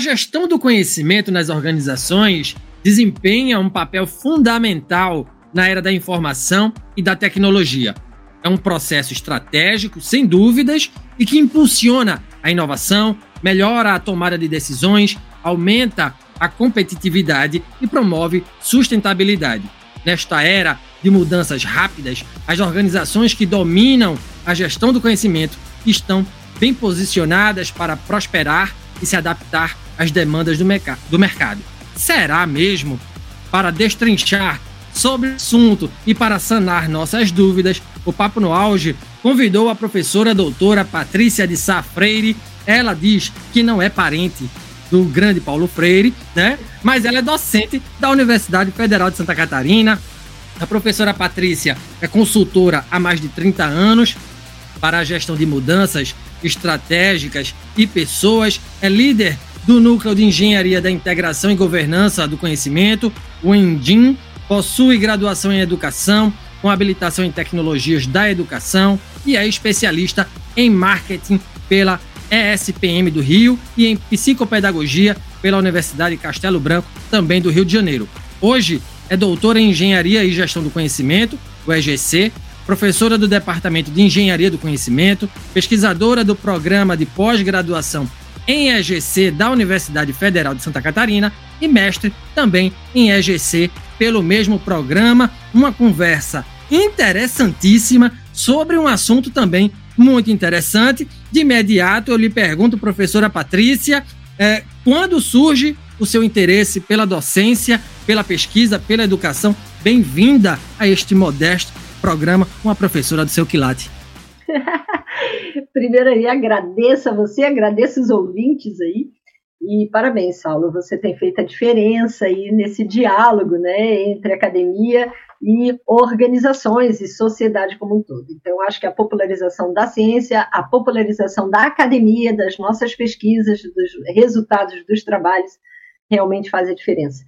Gestão do conhecimento nas organizações desempenha um papel fundamental na era da informação e da tecnologia. É um processo estratégico, sem dúvidas, e que impulsiona a inovação, melhora a tomada de decisões, aumenta a competitividade e promove sustentabilidade. Nesta era de mudanças rápidas, as organizações que dominam a gestão do conhecimento estão bem posicionadas para prosperar e se adaptar às demandas do, merc do mercado. Será mesmo? Para destrinchar sobre o assunto e para sanar nossas dúvidas, o Papo no Auge convidou a professora doutora Patrícia de Sá Freire. Ela diz que não é parente do grande Paulo Freire, né? Mas ela é docente da Universidade Federal de Santa Catarina. A professora Patrícia é consultora há mais de 30 anos para a gestão de mudanças estratégicas e pessoas, é líder do Núcleo de Engenharia da Integração e Governança do Conhecimento, o ENDIM, possui graduação em Educação, com habilitação em Tecnologias da Educação e é especialista em Marketing pela ESPM do Rio e em Psicopedagogia pela Universidade Castelo Branco, também do Rio de Janeiro. Hoje é doutora em Engenharia e Gestão do Conhecimento, o EGC, professora do Departamento de Engenharia do Conhecimento, pesquisadora do Programa de Pós-Graduação em EGC da Universidade Federal de Santa Catarina e mestre também em EGC pelo mesmo programa. Uma conversa interessantíssima sobre um assunto também muito interessante. De imediato, eu lhe pergunto, professora Patrícia, é, quando surge o seu interesse pela docência, pela pesquisa, pela educação? Bem-vinda a este modesto programa com a professora do seu quilate. Primeiro aí agradeço a você, agradeço os ouvintes aí. E parabéns, Saulo, você tem feito a diferença aí nesse diálogo né, entre academia e organizações e sociedade como um todo. Então, acho que a popularização da ciência, a popularização da academia, das nossas pesquisas, dos resultados dos trabalhos, realmente faz a diferença.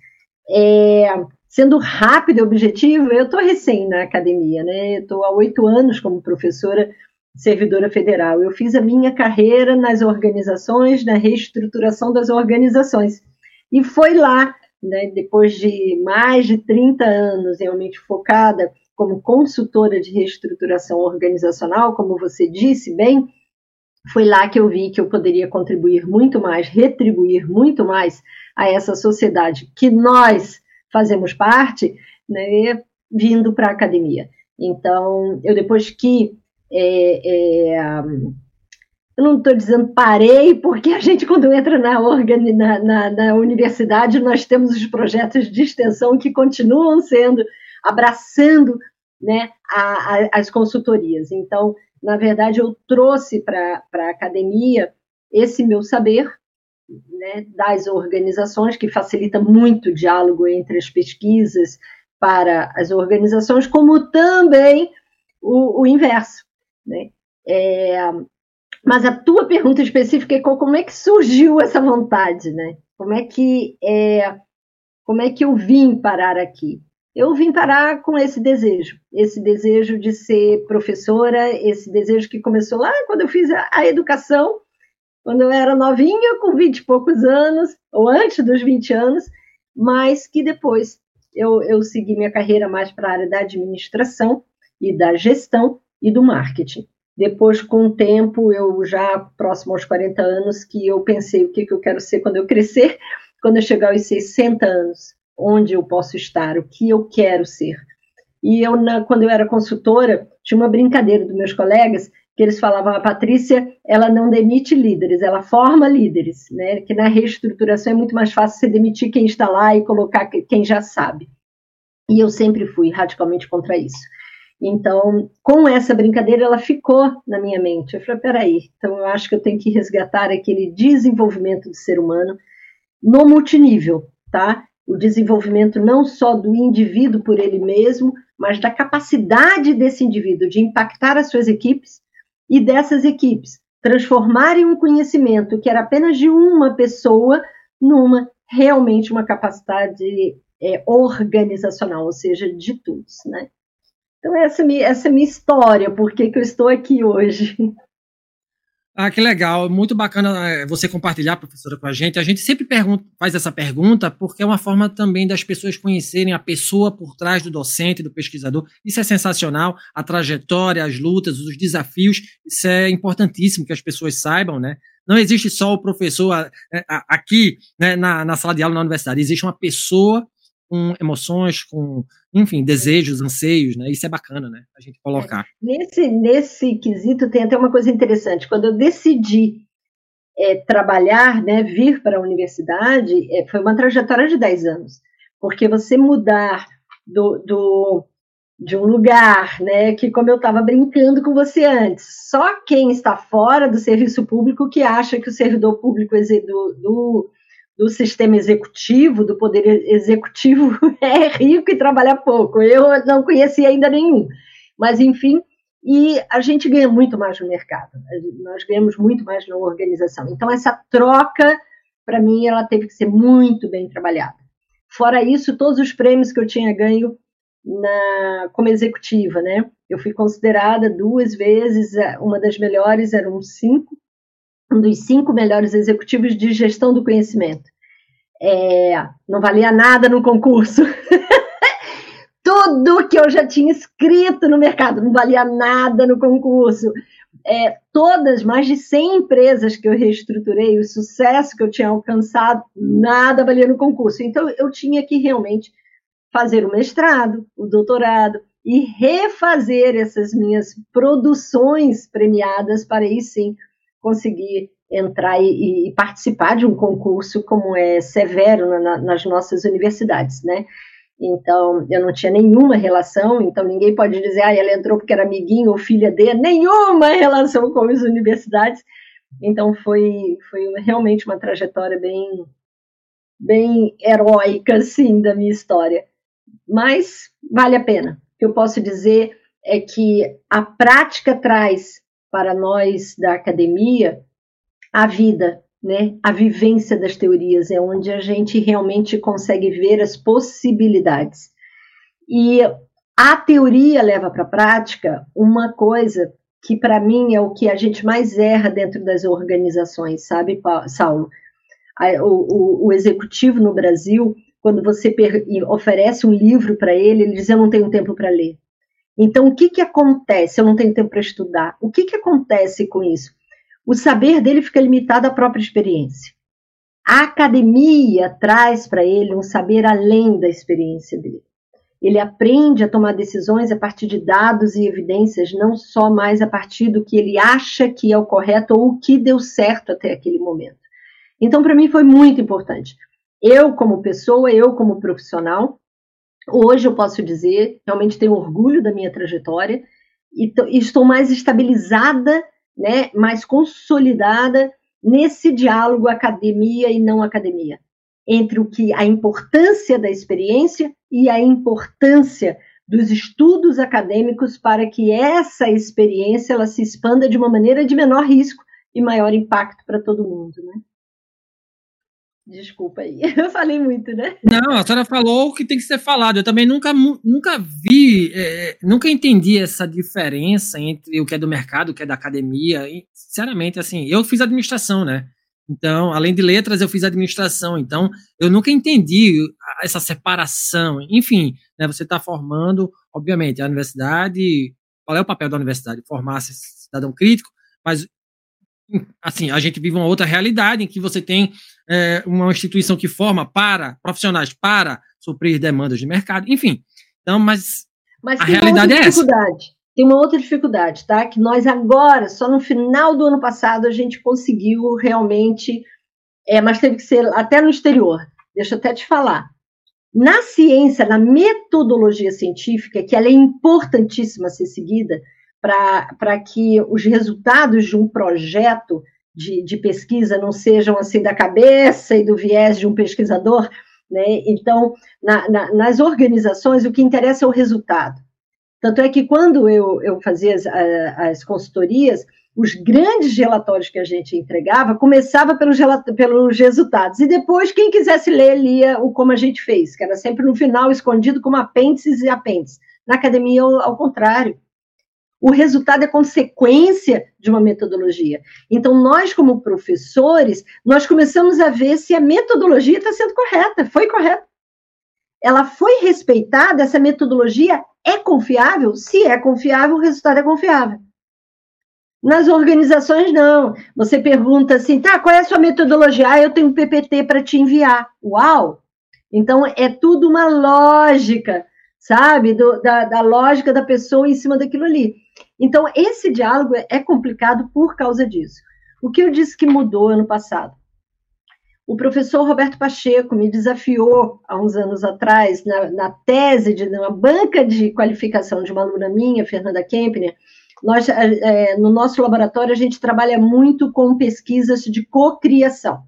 É, sendo rápido e objetivo, eu estou recém na academia, né? Estou há oito anos como professora servidora federal. Eu fiz a minha carreira nas organizações, na reestruturação das organizações. E foi lá, né, depois de mais de 30 anos realmente focada como consultora de reestruturação organizacional, como você disse bem, foi lá que eu vi que eu poderia contribuir muito mais, retribuir muito mais a essa sociedade que nós fazemos parte, né, vindo para a academia. Então, eu depois que é, é, eu não estou dizendo parei, porque a gente, quando entra na, na, na, na, universidade, nós temos os projetos de extensão que continuam sendo, abraçando né, a, a, as consultorias. Então, na verdade, eu trouxe para a academia esse meu saber né, das organizações, que facilita muito o diálogo entre as pesquisas para as organizações, como também o, o inverso. Né? É, mas a tua pergunta específica é como é que surgiu essa vontade, né? Como é que é, como é que eu vim parar aqui? Eu vim parar com esse desejo, esse desejo de ser professora, esse desejo que começou lá quando eu fiz a, a educação, quando eu era novinha, com 20 e poucos anos, ou antes dos 20 anos, mas que depois eu, eu segui minha carreira mais para a área da administração e da gestão, e do marketing. Depois, com o tempo, eu já próximo aos 40 anos, que eu pensei o que, que eu quero ser quando eu crescer, quando eu chegar aos 60 anos, onde eu posso estar, o que eu quero ser. E eu, na, quando eu era consultora, tinha uma brincadeira dos meus colegas que eles falavam, a Patrícia, ela não demite líderes, ela forma líderes, né? Que na reestruturação é muito mais fácil você demitir quem está lá e colocar quem já sabe. E eu sempre fui radicalmente contra isso. Então, com essa brincadeira, ela ficou na minha mente. Eu falei, peraí, então eu acho que eu tenho que resgatar aquele desenvolvimento do ser humano no multinível, tá? O desenvolvimento não só do indivíduo por ele mesmo, mas da capacidade desse indivíduo de impactar as suas equipes e dessas equipes transformarem um conhecimento que era apenas de uma pessoa numa realmente uma capacidade é, organizacional, ou seja, de todos, né? Então, essa, é essa é minha história, por que, eu estou aqui hoje. Ah, que legal. Muito bacana é, você compartilhar, professora, com a gente. A gente sempre pergunta, faz essa pergunta porque é uma forma também das pessoas conhecerem a pessoa por trás do docente, do pesquisador. Isso é sensacional. A trajetória, as lutas, os desafios. Isso é importantíssimo que as pessoas saibam, né? Não existe só o professor é, aqui né, na, na sala de aula na universidade. Existe uma pessoa com emoções, com, enfim, desejos, anseios, né? Isso é bacana, né? A gente colocar. Nesse, nesse quesito tem até uma coisa interessante. Quando eu decidi é, trabalhar, né, vir para a universidade, é, foi uma trajetória de 10 anos. Porque você mudar do, do de um lugar, né, que como eu estava brincando com você antes, só quem está fora do serviço público que acha que o servidor público do, do do sistema executivo, do poder executivo, é rico e trabalha pouco. Eu não conhecia ainda nenhum. Mas, enfim, e a gente ganha muito mais no mercado. Nós ganhamos muito mais na organização. Então, essa troca, para mim, ela teve que ser muito bem trabalhada. Fora isso, todos os prêmios que eu tinha ganho na, como executiva, né? Eu fui considerada duas vezes, uma das melhores, eram cinco, um dos cinco melhores executivos de gestão do conhecimento. É, não valia nada no concurso. Tudo que eu já tinha escrito no mercado não valia nada no concurso. É, todas, mais de 100 empresas que eu reestruturei, o sucesso que eu tinha alcançado, nada valia no concurso. Então, eu tinha que realmente fazer o mestrado, o doutorado e refazer essas minhas produções premiadas para aí sim conseguir entrar e, e, participar de um concurso como é severo na, nas nossas universidades, né? Então, eu não tinha nenhuma relação, então ninguém pode dizer, ah, ela entrou porque era amiguinho ou filha dele, nenhuma relação com as universidades. Então, foi, foi realmente uma trajetória bem, bem heróica, assim, da minha história. Mas vale a pena. O que eu posso dizer é que a prática traz para nós da academia a vida, né? A vivência das teorias é onde a gente realmente consegue ver as possibilidades. E a teoria leva para a prática uma coisa que para mim é o que a gente mais erra dentro das organizações, sabe, Saulo? O, o, o executivo no Brasil, quando você oferece um livro para ele, ele diz: Eu não tenho tempo para ler. Então, o que, que acontece? Eu não tenho tempo para estudar. O que, que acontece com isso? O saber dele fica limitado à própria experiência. A academia traz para ele um saber além da experiência dele. Ele aprende a tomar decisões a partir de dados e evidências, não só mais a partir do que ele acha que é o correto ou o que deu certo até aquele momento. Então, para mim, foi muito importante. Eu, como pessoa, eu, como profissional, Hoje eu posso dizer, realmente tenho orgulho da minha trajetória e, estou mais estabilizada, né, mais consolidada nesse diálogo academia e não academia, entre o que a importância da experiência e a importância dos estudos acadêmicos para que essa experiência ela se expanda de uma maneira de menor risco e maior impacto para todo mundo, né? Desculpa aí, eu falei muito, né? Não, a senhora falou o que tem que ser falado. Eu também nunca, nunca vi, é, nunca entendi essa diferença entre o que é do mercado, o que é da academia. E, sinceramente, assim, eu fiz administração, né? Então, além de letras, eu fiz administração. Então, eu nunca entendi essa separação. Enfim, né, você está formando, obviamente, a universidade. Qual é o papel da universidade? Formar cidadão crítico, mas assim, a gente vive uma outra realidade em que você tem é, uma instituição que forma para profissionais para suprir demandas de mercado, enfim. Então, mas, mas a realidade é essa. tem uma outra dificuldade, tá? Que nós agora, só no final do ano passado, a gente conseguiu realmente, é, mas teve que ser até no exterior. Deixa eu até te falar. Na ciência, na metodologia científica, que ela é importantíssima ser seguida para que os resultados de um projeto de, de, pesquisa não sejam assim da cabeça e do viés de um pesquisador, né? Então, na, na, nas organizações, o que interessa é o resultado. Tanto é que quando eu, eu fazia as, as consultorias, os grandes relatórios que a gente entregava começava pelos, pelos resultados e depois quem quisesse ler lia o como a gente fez, que era sempre no final escondido como apêndices e apêndices. Na academia ao, ao contrário. O resultado é consequência de uma metodologia. Então nós como professores nós começamos a ver se a metodologia está sendo correta, foi correta. Ela foi respeitada, essa metodologia é confiável? Se é confiável, o resultado é confiável. Nas organizações, não. Você pergunta assim, tá, qual é a sua metodologia? Ah, eu tenho um PPT para te enviar. Uau! Então, é tudo uma lógica, sabe? Do, da, da lógica da pessoa em cima daquilo ali. Então, esse diálogo é complicado por causa disso. O que eu disse que mudou ano passado? O professor Roberto Pacheco me desafiou há uns anos atrás, na, na tese de uma banca de qualificação de uma aluna minha, Fernanda Kempner. Nós, é, no nosso laboratório, a gente trabalha muito com pesquisas de cocriação.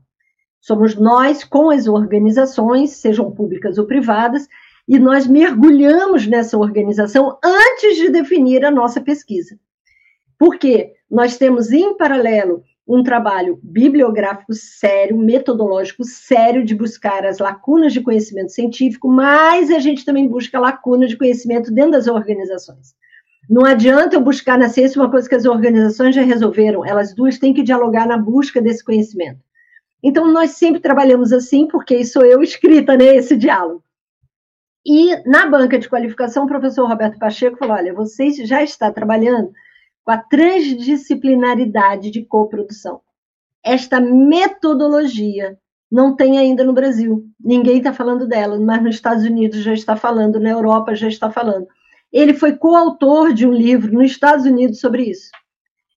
Somos nós com as organizações, sejam públicas ou privadas, e nós mergulhamos nessa organização antes de definir a nossa pesquisa. Por quê? Nós temos em paralelo um trabalho bibliográfico sério, metodológico sério de buscar as lacunas de conhecimento científico, mas a gente também busca lacunas de conhecimento dentro das organizações. Não adianta eu buscar na ciência uma coisa que as organizações já resolveram, elas duas têm que dialogar na busca desse conhecimento. Então, nós sempre trabalhamos assim, porque sou eu escrita, né, esse diálogo. E na banca de qualificação, o professor Roberto Pacheco falou: olha, você já está trabalhando com a transdisciplinaridade de coprodução. Esta metodologia não tem ainda no Brasil. Ninguém está falando dela, mas nos Estados Unidos já está falando, na Europa já está falando. Ele foi coautor de um livro nos Estados Unidos sobre isso.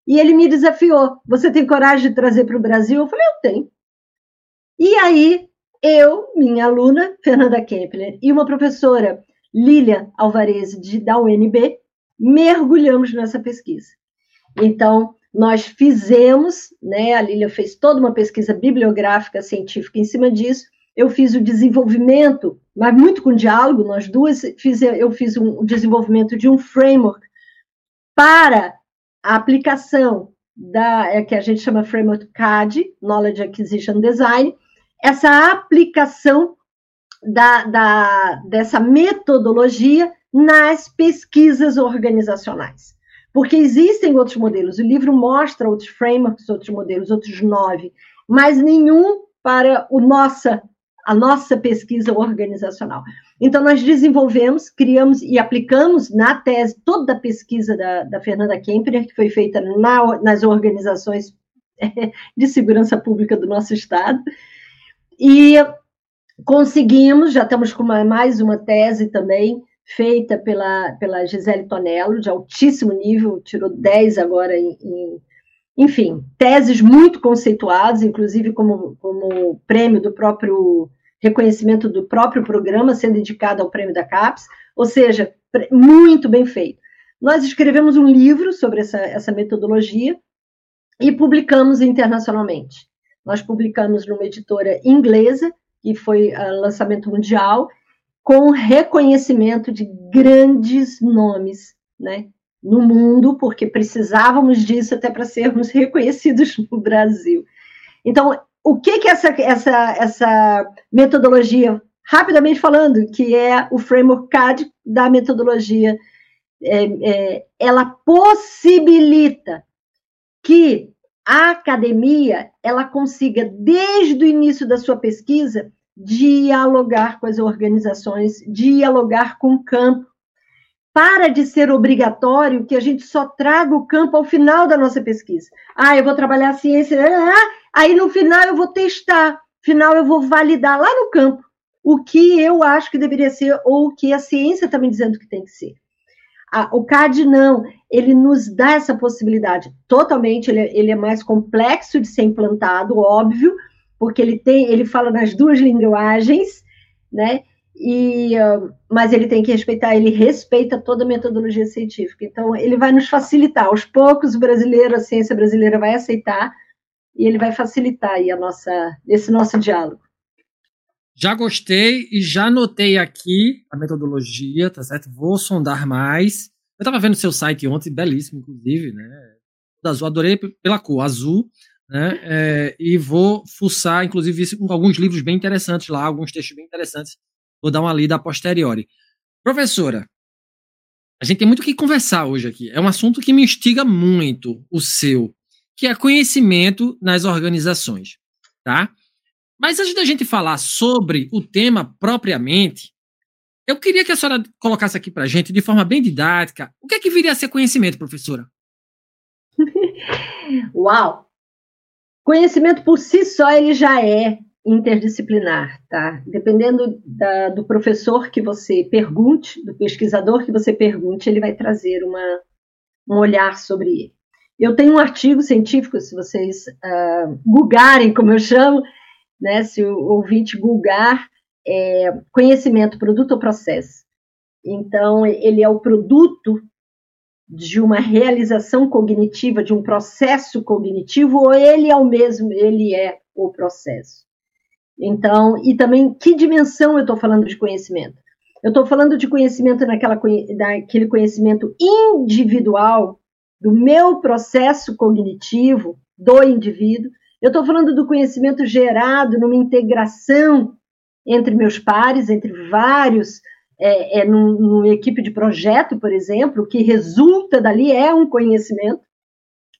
E ele me desafiou: Você tem coragem de trazer para o Brasil? Eu falei: Eu tenho. E aí, eu, minha aluna, Fernanda Kempler, e uma professora, Lília Alvarez, da UNB, mergulhamos nessa pesquisa. Então, nós fizemos, né, a Lília fez toda uma pesquisa bibliográfica científica em cima disso. Eu fiz o desenvolvimento, mas muito com diálogo, nós duas, fiz, eu fiz um, o desenvolvimento de um framework para a aplicação da é, que a gente chama framework CAD, Knowledge Acquisition Design, essa aplicação da, da, dessa metodologia nas pesquisas organizacionais. Porque existem outros modelos. O livro mostra outros frameworks, outros modelos, outros nove, mas nenhum para o nossa, a nossa pesquisa organizacional. Então, nós desenvolvemos, criamos e aplicamos na tese toda a pesquisa da, da Fernanda Kemper, que foi feita na, nas organizações de segurança pública do nosso Estado, e conseguimos, já estamos com uma, mais uma tese também, feita pela, pela Gisele Tonello, de altíssimo nível, tirou 10 agora em, em enfim, teses muito conceituadas, inclusive como, como prêmio do próprio reconhecimento do próprio programa, sendo indicado ao prêmio da CAPES, ou seja, muito bem feito. Nós escrevemos um livro sobre essa, essa metodologia e publicamos internacionalmente. Nós publicamos numa editora inglesa, que foi uh, lançamento mundial, com reconhecimento de grandes nomes né, no mundo, porque precisávamos disso até para sermos reconhecidos no Brasil. Então, o que, que essa, essa, essa metodologia, rapidamente falando, que é o framework CAD da metodologia, é, é, ela possibilita que a academia ela consiga, desde o início da sua pesquisa, dialogar com as organizações, dialogar com o campo. Para de ser obrigatório que a gente só traga o campo ao final da nossa pesquisa. Ah, eu vou trabalhar a ciência, ah, aí no final eu vou testar, final eu vou validar lá no campo o que eu acho que deveria ser ou o que a ciência está me dizendo que tem que ser. O CAD não, ele nos dá essa possibilidade. Totalmente, ele, ele é mais complexo de ser implantado, óbvio, porque ele tem, ele fala nas duas linguagens, né? E, uh, mas ele tem que respeitar, ele respeita toda a metodologia científica. Então, ele vai nos facilitar. Aos poucos, o brasileiro, a ciência brasileira vai aceitar e ele vai facilitar aí a nossa, esse nosso diálogo. Já gostei e já anotei aqui a metodologia, tá certo? Vou sondar mais. Eu estava vendo seu site ontem, belíssimo, inclusive, né? Azul, adorei pela cor, azul, né? É, e vou fuçar, inclusive, alguns livros bem interessantes lá, alguns textos bem interessantes. Vou dar uma lida a posteriori. Professora, a gente tem muito o que conversar hoje aqui. É um assunto que me instiga muito, o seu, que é conhecimento nas organizações, tá? Mas antes da gente falar sobre o tema propriamente, eu queria que a senhora colocasse aqui para a gente, de forma bem didática, o que é que viria a ser conhecimento, professora? Uau! Conhecimento por si só ele já é interdisciplinar, tá? Dependendo da, do professor que você pergunte, do pesquisador que você pergunte, ele vai trazer uma, um olhar sobre ele. Eu tenho um artigo científico, se vocês uh, googarem, como eu chamo, né, se o ouvinte googar é, conhecimento, produto ou processo. Então, ele é o produto de uma realização cognitiva, de um processo cognitivo, ou ele é o mesmo, ele é o processo. Então, e também, que dimensão eu estou falando de conhecimento? Eu estou falando de conhecimento naquela, daquele conhecimento individual, do meu processo cognitivo, do indivíduo, eu estou falando do conhecimento gerado numa integração entre meus pares, entre vários, é, é, num, numa equipe de projeto, por exemplo, o que resulta dali é um conhecimento,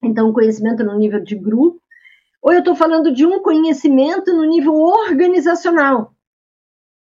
então, um conhecimento no nível de grupo, ou eu estou falando de um conhecimento no nível organizacional,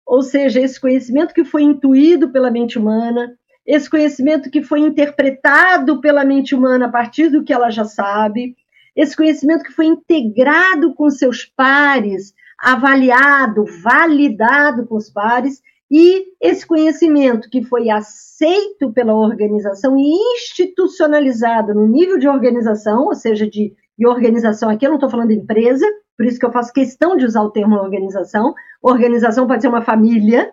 ou seja, esse conhecimento que foi intuído pela mente humana, esse conhecimento que foi interpretado pela mente humana a partir do que ela já sabe, esse conhecimento que foi integrado com seus pares, avaliado, validado com os pares, e esse conhecimento que foi aceito pela organização e institucionalizado no nível de organização, ou seja, de, de organização aqui, eu não estou falando de empresa, por isso que eu faço questão de usar o termo organização. Organização pode ser uma família,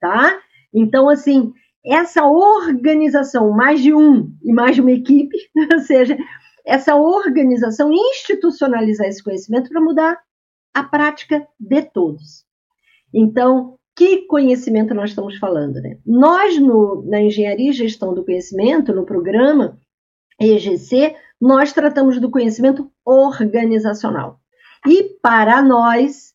tá? Então, assim, essa organização, mais de um e mais de uma equipe, ou seja, essa organização institucionalizar esse conhecimento para mudar a prática de todos. Então, que conhecimento nós estamos falando? Né? Nós, no, na Engenharia e Gestão do Conhecimento, no programa EGC, nós tratamos do conhecimento organizacional. E para nós,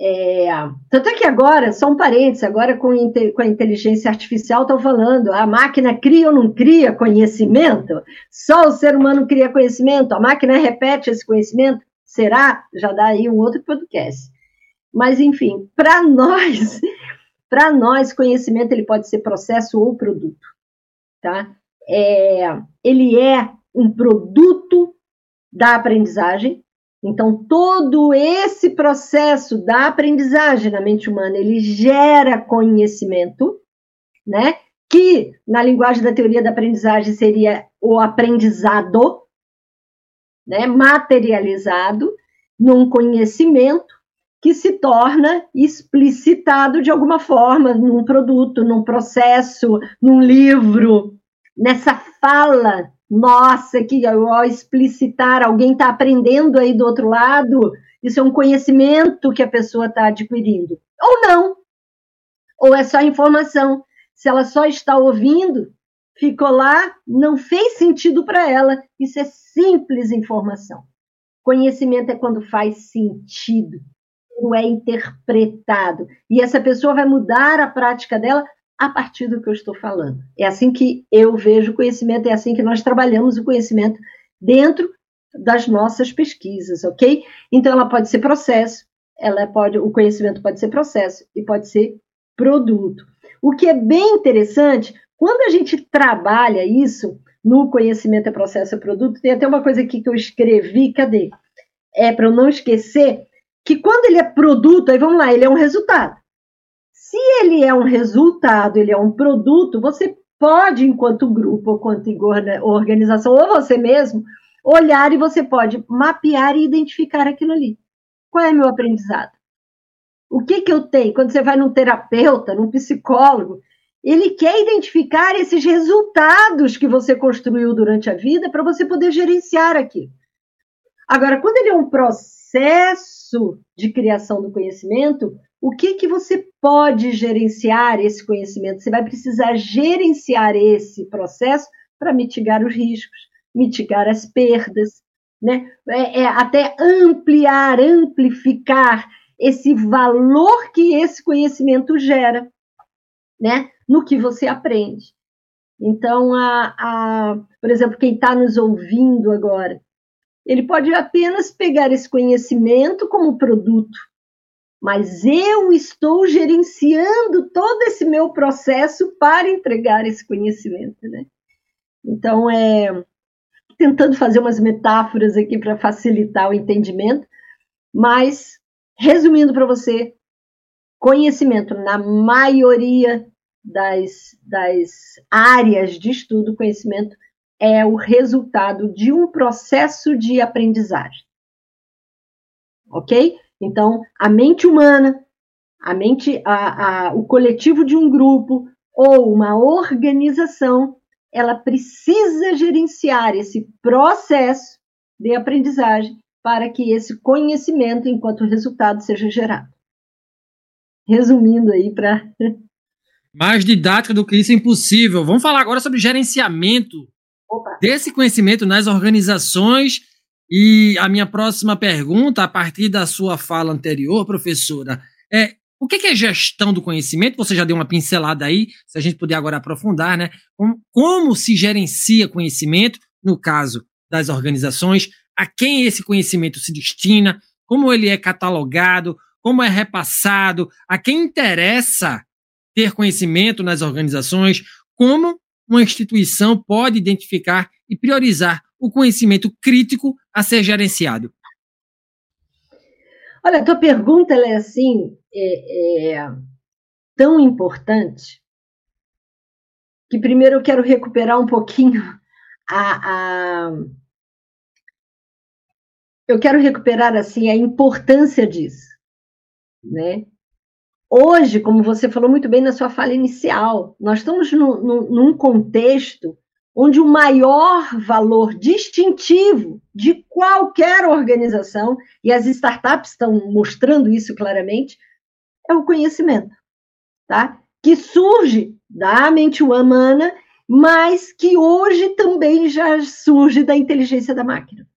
é, tanto é que agora, só um parênteses, agora com, com a inteligência artificial estão falando, a máquina cria ou não cria conhecimento? Só o ser humano cria conhecimento? A máquina repete esse conhecimento? Será? Já dá aí um outro podcast. Mas, enfim, para nós, para nós, conhecimento ele pode ser processo ou produto, tá? É, ele é um produto da aprendizagem, então, todo esse processo da aprendizagem na mente humana, ele gera conhecimento, né? Que na linguagem da teoria da aprendizagem seria o aprendizado, né? Materializado num conhecimento que se torna explicitado de alguma forma num produto, num processo, num livro, nessa fala nossa, que ao explicitar, alguém está aprendendo aí do outro lado, isso é um conhecimento que a pessoa está adquirindo. Ou não. Ou é só informação. Se ela só está ouvindo, ficou lá, não fez sentido para ela. Isso é simples informação. Conhecimento é quando faz sentido, quando é interpretado. E essa pessoa vai mudar a prática dela a partir do que eu estou falando. É assim que eu vejo o conhecimento, é assim que nós trabalhamos o conhecimento dentro das nossas pesquisas, ok? Então ela pode ser processo, ela pode, o conhecimento pode ser processo e pode ser produto. O que é bem interessante, quando a gente trabalha isso no conhecimento é processo é produto, tem até uma coisa aqui que eu escrevi, cadê? É para eu não esquecer que quando ele é produto, aí vamos lá, ele é um resultado. Se ele é um resultado, ele é um produto, você pode, enquanto grupo, ou quanto organização, ou você mesmo, olhar e você pode mapear e identificar aquilo ali. Qual é meu aprendizado? O que, que eu tenho? Quando você vai num terapeuta, num psicólogo, ele quer identificar esses resultados que você construiu durante a vida para você poder gerenciar aquilo. Agora, quando ele é um processo de criação do conhecimento, o que, que você pode gerenciar esse conhecimento? Você vai precisar gerenciar esse processo para mitigar os riscos, mitigar as perdas, né? É, é até ampliar, amplificar esse valor que esse conhecimento gera, né? No que você aprende. Então, a, a por exemplo, quem está nos ouvindo agora, ele pode apenas pegar esse conhecimento como produto, mas eu estou gerenciando todo esse meu processo para entregar esse conhecimento, né? Então, é tentando fazer umas metáforas aqui para facilitar o entendimento, mas resumindo para você, conhecimento na maioria das, das áreas de estudo, conhecimento é o resultado de um processo de aprendizagem. Ok? Então, a mente humana, a mente, a, a, o coletivo de um grupo ou uma organização ela precisa gerenciar esse processo de aprendizagem para que esse conhecimento, enquanto resultado, seja gerado. Resumindo aí para. Mais didática do que isso é impossível. Vamos falar agora sobre gerenciamento Opa. desse conhecimento nas organizações. E a minha próxima pergunta, a partir da sua fala anterior, professora, é o que é gestão do conhecimento? Você já deu uma pincelada aí, se a gente puder agora aprofundar, né? Como, como se gerencia conhecimento, no caso das organizações, a quem esse conhecimento se destina, como ele é catalogado, como é repassado, a quem interessa ter conhecimento nas organizações, como uma instituição pode identificar e priorizar o conhecimento crítico a ser gerenciado. Olha, a tua pergunta é assim, é, é tão importante que primeiro eu quero recuperar um pouquinho a, a, eu quero recuperar assim a importância disso, né? Hoje, como você falou muito bem na sua fala inicial, nós estamos no, no, num contexto onde o maior valor distintivo de qualquer organização, e as startups estão mostrando isso claramente, é o conhecimento, tá? Que surge da mente humana, mas que hoje também já surge da inteligência da máquina.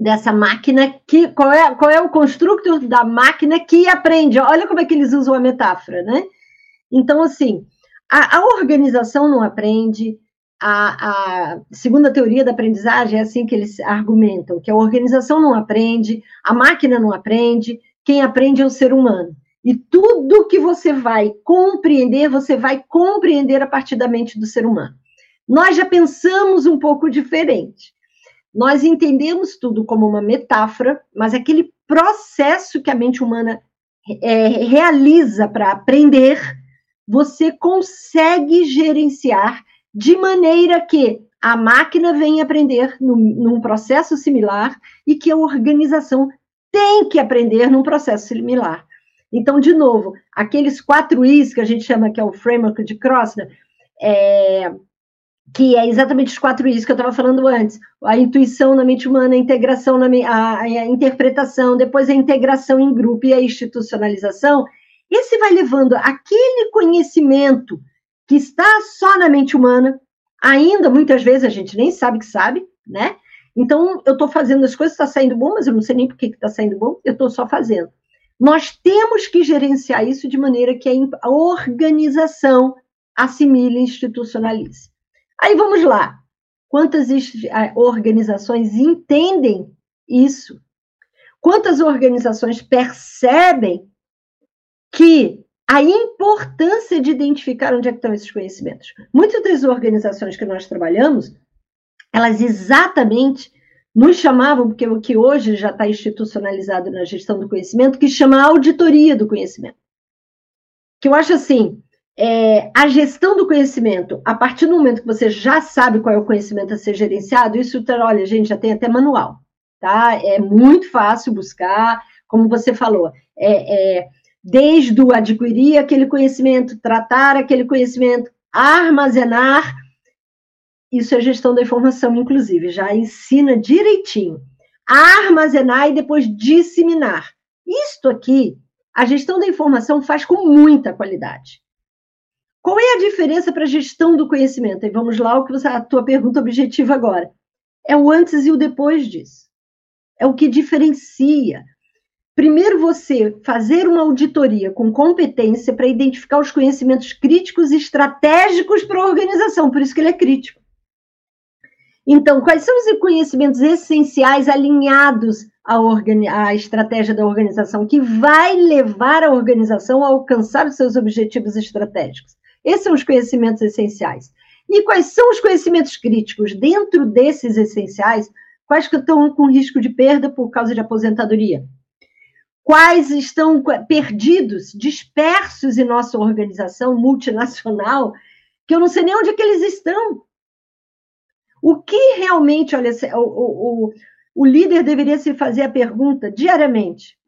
Dessa máquina que. Qual é, qual é o construto da máquina que aprende? Olha como é que eles usam a metáfora, né? Então, assim, a, a organização não aprende, a, a, segunda teoria da aprendizagem é assim que eles argumentam, que a organização não aprende, a máquina não aprende, quem aprende é o ser humano. E tudo que você vai compreender, você vai compreender a partir da mente do ser humano. Nós já pensamos um pouco diferente. Nós entendemos tudo como uma metáfora, mas aquele processo que a mente humana é, realiza para aprender, você consegue gerenciar de maneira que a máquina venha aprender num, num processo similar e que a organização tem que aprender num processo similar. Então, de novo, aqueles quatro Is que a gente chama que é o framework de Crossner, é, que é exatamente os quatro Is que eu estava falando antes: a intuição na mente humana, a integração na a, a interpretação, depois a integração em grupo e a institucionalização. Esse vai levando aquele conhecimento que está só na mente humana, ainda muitas vezes a gente nem sabe que sabe, né? Então, eu estou fazendo as coisas, está saindo bom, mas eu não sei nem por que está saindo bom, eu estou só fazendo. Nós temos que gerenciar isso de maneira que a organização assimile e institucionalize. Aí vamos lá. Quantas organizações entendem isso? Quantas organizações percebem que a importância de identificar onde é estão esses conhecimentos. Muitas das organizações que nós trabalhamos, elas exatamente nos chamavam, porque o que hoje já está institucionalizado na gestão do conhecimento, que chama auditoria do conhecimento. Que eu acho assim, é, a gestão do conhecimento, a partir do momento que você já sabe qual é o conhecimento a ser gerenciado, isso, olha, gente, já tem até manual, tá? É muito fácil buscar, como você falou, é, é desde o adquirir aquele conhecimento, tratar aquele conhecimento, armazenar, isso é gestão da informação, inclusive, já ensina direitinho. Armazenar e depois disseminar. Isto aqui, a gestão da informação faz com muita qualidade. Qual é a diferença para a gestão do conhecimento? E vamos lá, o que você, a tua pergunta objetiva agora. É o antes e o depois disso. É o que diferencia. Primeiro, você fazer uma auditoria com competência para identificar os conhecimentos críticos e estratégicos para a organização, por isso que ele é crítico. Então, quais são os conhecimentos essenciais alinhados à, à, estratégia da organização, que vai levar a organização a alcançar os seus objetivos estratégicos? Esses são os conhecimentos essenciais. E quais são os conhecimentos críticos? Dentro desses essenciais, quais que estão com risco de perda por causa de aposentadoria? Quais estão perdidos, dispersos em nossa organização multinacional, que eu não sei nem onde é que eles estão? O que realmente, olha, o, o, o líder deveria se fazer a pergunta diariamente: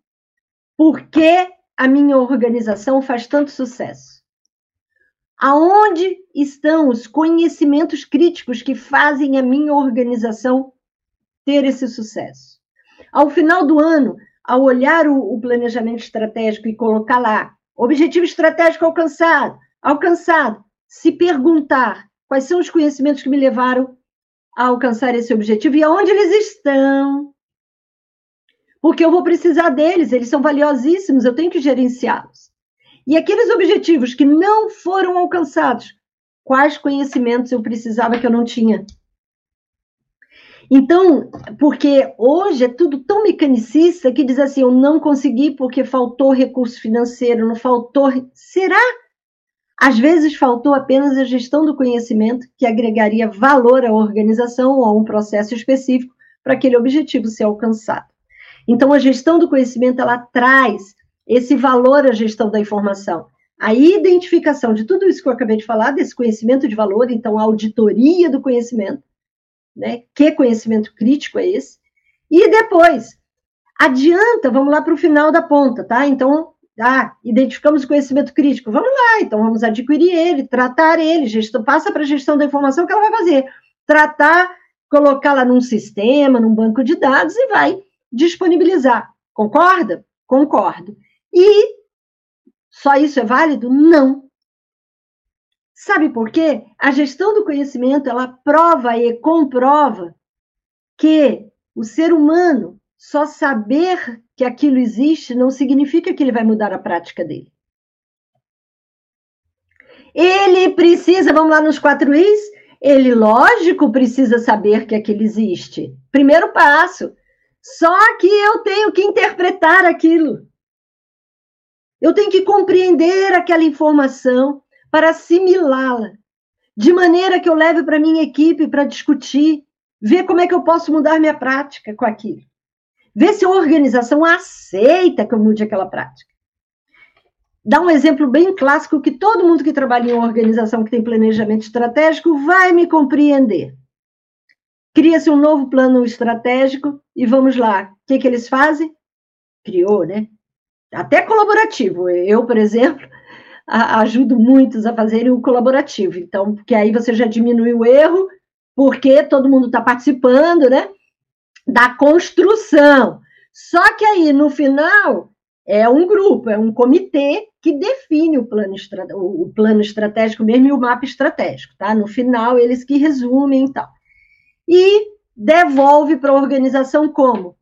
por que a minha organização faz tanto sucesso? Aonde estão os conhecimentos críticos que fazem a minha organização ter esse sucesso? Ao final do ano, ao olhar o, planejamento estratégico e colocar lá objetivo estratégico alcançado, alcançado, se perguntar quais são os conhecimentos que me levaram a alcançar esse objetivo e aonde eles estão. Porque eu vou precisar deles, eles são valiosíssimos, eu tenho que gerenciá-los. E aqueles objetivos que não foram alcançados, quais conhecimentos eu precisava que eu não tinha? Então, porque hoje é tudo tão mecanicista que diz assim: eu não consegui porque faltou recurso financeiro, não faltou. Será? Às vezes faltou apenas a gestão do conhecimento que agregaria valor à organização ou a um processo específico para aquele objetivo ser alcançado. Então, a gestão do conhecimento ela traz esse valor à gestão da informação. A identificação de tudo isso que eu acabei de falar, desse conhecimento de valor, então a auditoria do conhecimento, né? Que conhecimento crítico é esse? E depois, adianta, vamos lá para o final da ponta, tá? Então, ah, identificamos o conhecimento crítico, vamos lá, então vamos adquirir ele, tratar ele, gestão, passa para a gestão da informação que ela vai fazer. Tratar, colocá-la num sistema, num banco de dados e vai disponibilizar. Concorda? Concordo. E só isso é válido? Não. Sabe por quê? A gestão do conhecimento, ela prova e comprova que o ser humano só saber que aquilo existe não significa que ele vai mudar a prática dele. Ele precisa, vamos lá nos quatro Is, ele, lógico, precisa saber que aquilo existe. Primeiro passo. Só que eu tenho que interpretar aquilo. Eu tenho que compreender aquela informação para assimilá-la, de maneira que eu leve para minha equipe para discutir, ver como é que eu posso mudar minha prática com aquilo. Ver se a organização aceita que eu mude aquela prática. Dá um exemplo bem clássico que todo mundo que trabalha em uma organização que tem planejamento estratégico vai me compreender. Cria-se um novo plano estratégico e vamos lá. O que, que eles fazem? Criou, né? Até colaborativo. Eu, por exemplo, ajudo muitos a fazerem o colaborativo. Então, porque aí você já diminui o erro, porque todo mundo está participando, né? Da construção. Só que aí, no final, é um grupo, é um comitê que define o plano, o plano estratégico mesmo e o mapa estratégico, tá? No final, eles que resumem e tal. E devolve para a organização como?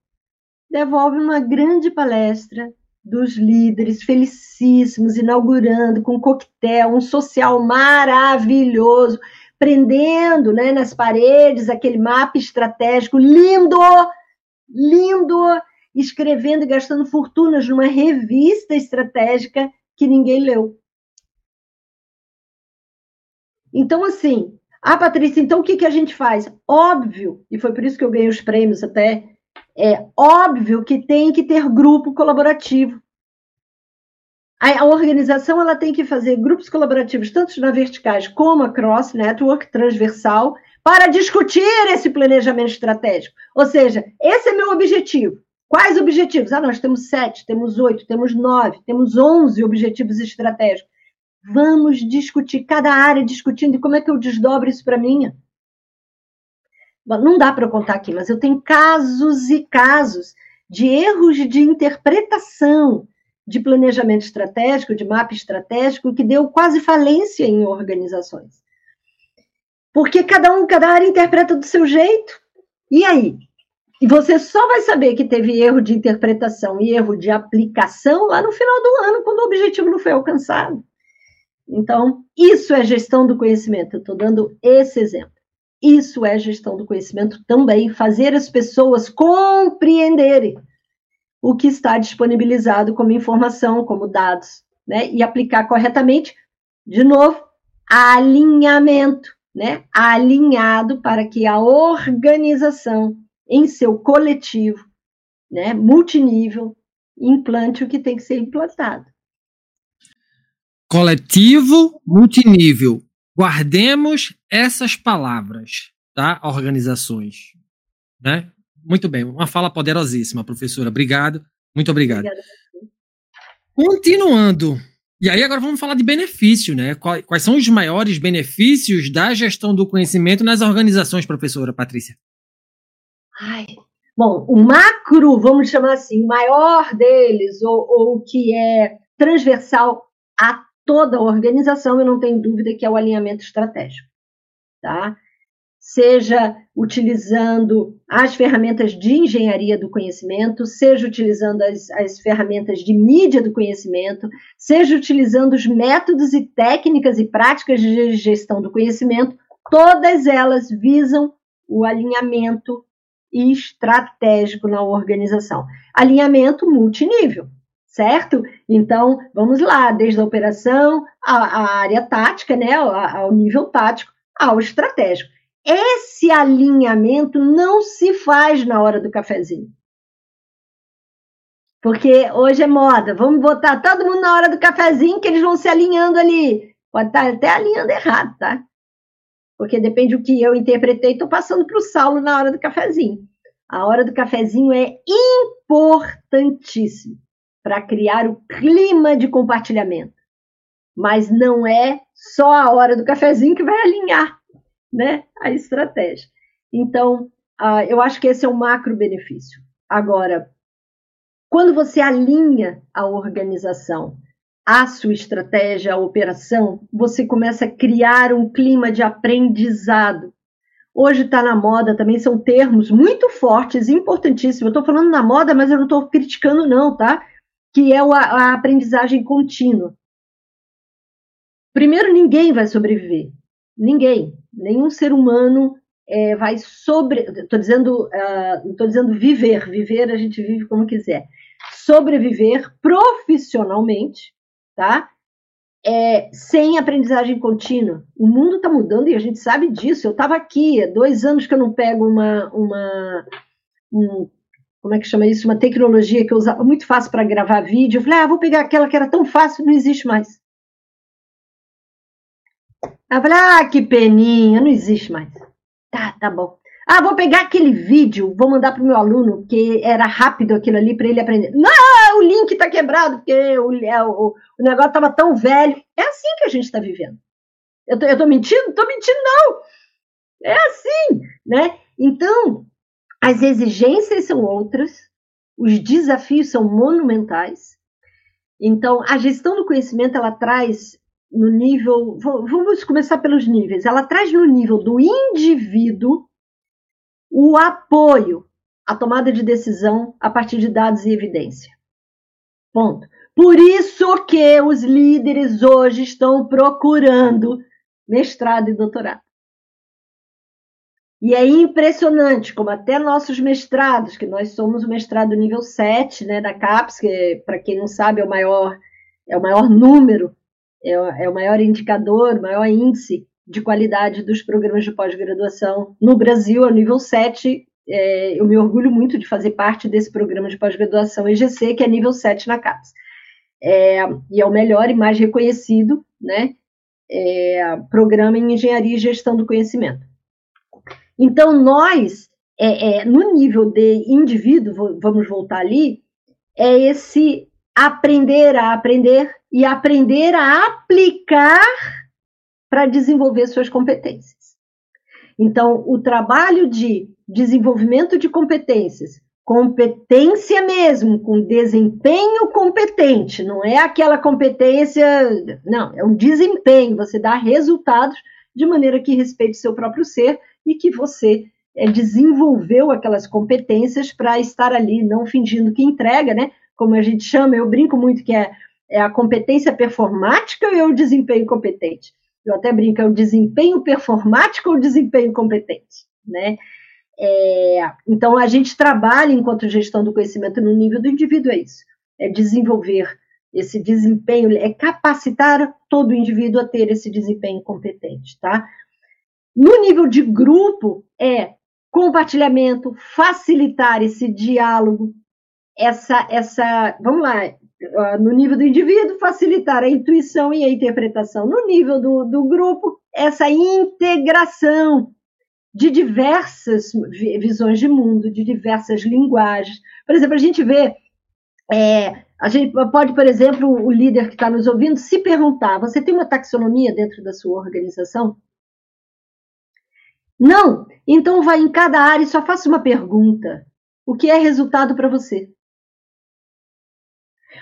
Devolve uma grande palestra dos líderes felicíssimos, inaugurando com um coquetel, um social maravilhoso, prendendo né, nas paredes aquele mapa estratégico lindo, lindo, escrevendo e gastando fortunas numa revista estratégica que ninguém leu. Então, assim, ah, Patrícia, então o que, que a gente faz? Óbvio, e foi por isso que eu ganhei os prêmios até é óbvio que tem que ter grupo colaborativo. A, organização ela tem que fazer grupos colaborativos, tanto na verticais como a cross network, transversal, para discutir esse planejamento estratégico. Ou seja, esse é meu objetivo. Quais objetivos? Ah, nós temos sete, temos oito, temos nove, temos onze objetivos estratégicos. Vamos discutir cada área, discutindo como é que eu desdobro isso para mim. Não dá para eu contar aqui, mas eu tenho casos e casos de erros de interpretação de planejamento estratégico, de mapa estratégico, que deu quase falência em organizações. Porque cada um, cada área interpreta do seu jeito. E aí? E você só vai saber que teve erro de interpretação e erro de aplicação lá no final do ano, quando o objetivo não foi alcançado. Então, isso é gestão do conhecimento. Eu estou dando esse exemplo. Isso é gestão do conhecimento também, fazer as pessoas compreenderem o que está disponibilizado como informação, como dados, né? E aplicar corretamente, de novo, alinhamento, né? Alinhado para que a organização, em seu coletivo, né, multinível, implante o que tem que ser implantado. Coletivo multinível. Guardemos essas palavras, tá? Organizações, né? Muito bem, uma fala poderosíssima, professora. Obrigado, muito obrigado. Obrigada. Continuando, e aí agora vamos falar de benefício, né? Quais, são os maiores benefícios da gestão do conhecimento nas organizações, professora Patrícia? Ai, bom, o macro, vamos chamar assim, o maior deles, ou, ou que é transversal a toda a organização, eu não tenho dúvida que é o alinhamento estratégico, tá? Seja utilizando as ferramentas de engenharia do conhecimento, seja utilizando as, as ferramentas de mídia do conhecimento, seja utilizando os métodos e técnicas e práticas de gestão do conhecimento, todas elas visam o alinhamento estratégico na organização. Alinhamento multinível certo? Então, vamos lá, desde a operação, a área tática, né, ao nível tático, ao estratégico. Esse alinhamento não se faz na hora do cafezinho. Porque hoje é moda, vamos botar todo mundo na hora do cafezinho que eles vão se alinhando ali. Pode estar até alinhando errado, tá? Porque depende do que eu interpretei, estou passando para o Saulo na hora do cafezinho. A hora do cafezinho é importantíssimo para criar o clima de compartilhamento. Mas não é só a hora do cafezinho que vai alinhar né, a estratégia. Então, uh, eu acho que esse é um macro benefício. Agora, quando você alinha a organização à sua estratégia, à operação, você começa a criar um clima de aprendizado. Hoje está na moda também, são termos muito fortes, importantíssimos. Eu estou falando na moda, mas eu não estou criticando, não, tá? Que é a aprendizagem contínua. Primeiro, ninguém vai sobreviver. Ninguém. Nenhum ser humano é, vai sobre. Estou dizendo, uh, dizendo viver. Viver a gente vive como quiser. Sobreviver profissionalmente, tá? É, sem aprendizagem contínua. O mundo está mudando e a gente sabe disso. Eu estava aqui, há dois anos que eu não pego uma, uma um como é que chama isso? Uma tecnologia que eu usava muito fácil para gravar vídeo. Eu falei, ah, vou pegar aquela que era tão fácil, não existe mais. Ah, que peninha, não existe mais. Tá, tá bom. Ah, vou pegar aquele vídeo, vou mandar para o meu aluno, que era rápido aquilo ali para ele aprender. Não, o link está quebrado, porque o, é, o, o negócio estava tão velho. É assim que a gente está vivendo. Eu tô, eu tô mentindo? Tô mentindo, não. É assim, né? Então, as exigências são outras, os desafios são monumentais. Então, a gestão do conhecimento ela traz no nível, vamos começar pelos níveis. Ela traz no nível do indivíduo o apoio à tomada de decisão a partir de dados e evidência. Ponto. Por isso que os líderes hoje estão procurando mestrado e doutorado. E é impressionante como até nossos mestrados, que nós somos o mestrado nível 7 né, da CAPES, que para quem não sabe é o maior, é o maior número, é o, é o maior indicador, o maior índice de qualidade dos programas de pós-graduação no Brasil, é o nível 7. É, eu me orgulho muito de fazer parte desse programa de pós-graduação EGC, que é nível 7 na CAPES. é, e é o melhor e mais reconhecido né, é, programa em engenharia e gestão do conhecimento. Então, nós, é, é, no nível de indivíduo, vamos voltar ali, é esse aprender a aprender e aprender a aplicar para desenvolver suas competências. Então, o trabalho de desenvolvimento de competências, competência mesmo, com desempenho competente, não é aquela competência, não, é um desempenho, você dá resultados de maneira que respeite seu próprio ser e que você é, desenvolveu aquelas competências para estar ali, não fingindo que entrega, né? Como a gente chama, eu brinco muito que é, é a competência performática ou é o desempenho competente. Eu até brinco, é o desempenho performático ou o desempenho competente, né? É, então, a gente trabalha enquanto gestão do conhecimento no nível do indivíduo, é isso. É desenvolver esse desempenho, é capacitar todo indivíduo a ter esse desempenho competente, tá? No nível de grupo, é compartilhamento, facilitar esse diálogo, essa, essa, vamos lá, no nível do indivíduo, facilitar a intuição e a interpretação. No nível do, do grupo, essa integração de diversas visões de mundo, de diversas linguagens. Por exemplo, a gente vê, é, a gente pode, por exemplo, o líder que está nos ouvindo se perguntar: você tem uma taxonomia dentro da sua organização? Não. Então vai em cada área e só faça uma pergunta. O que é resultado para você?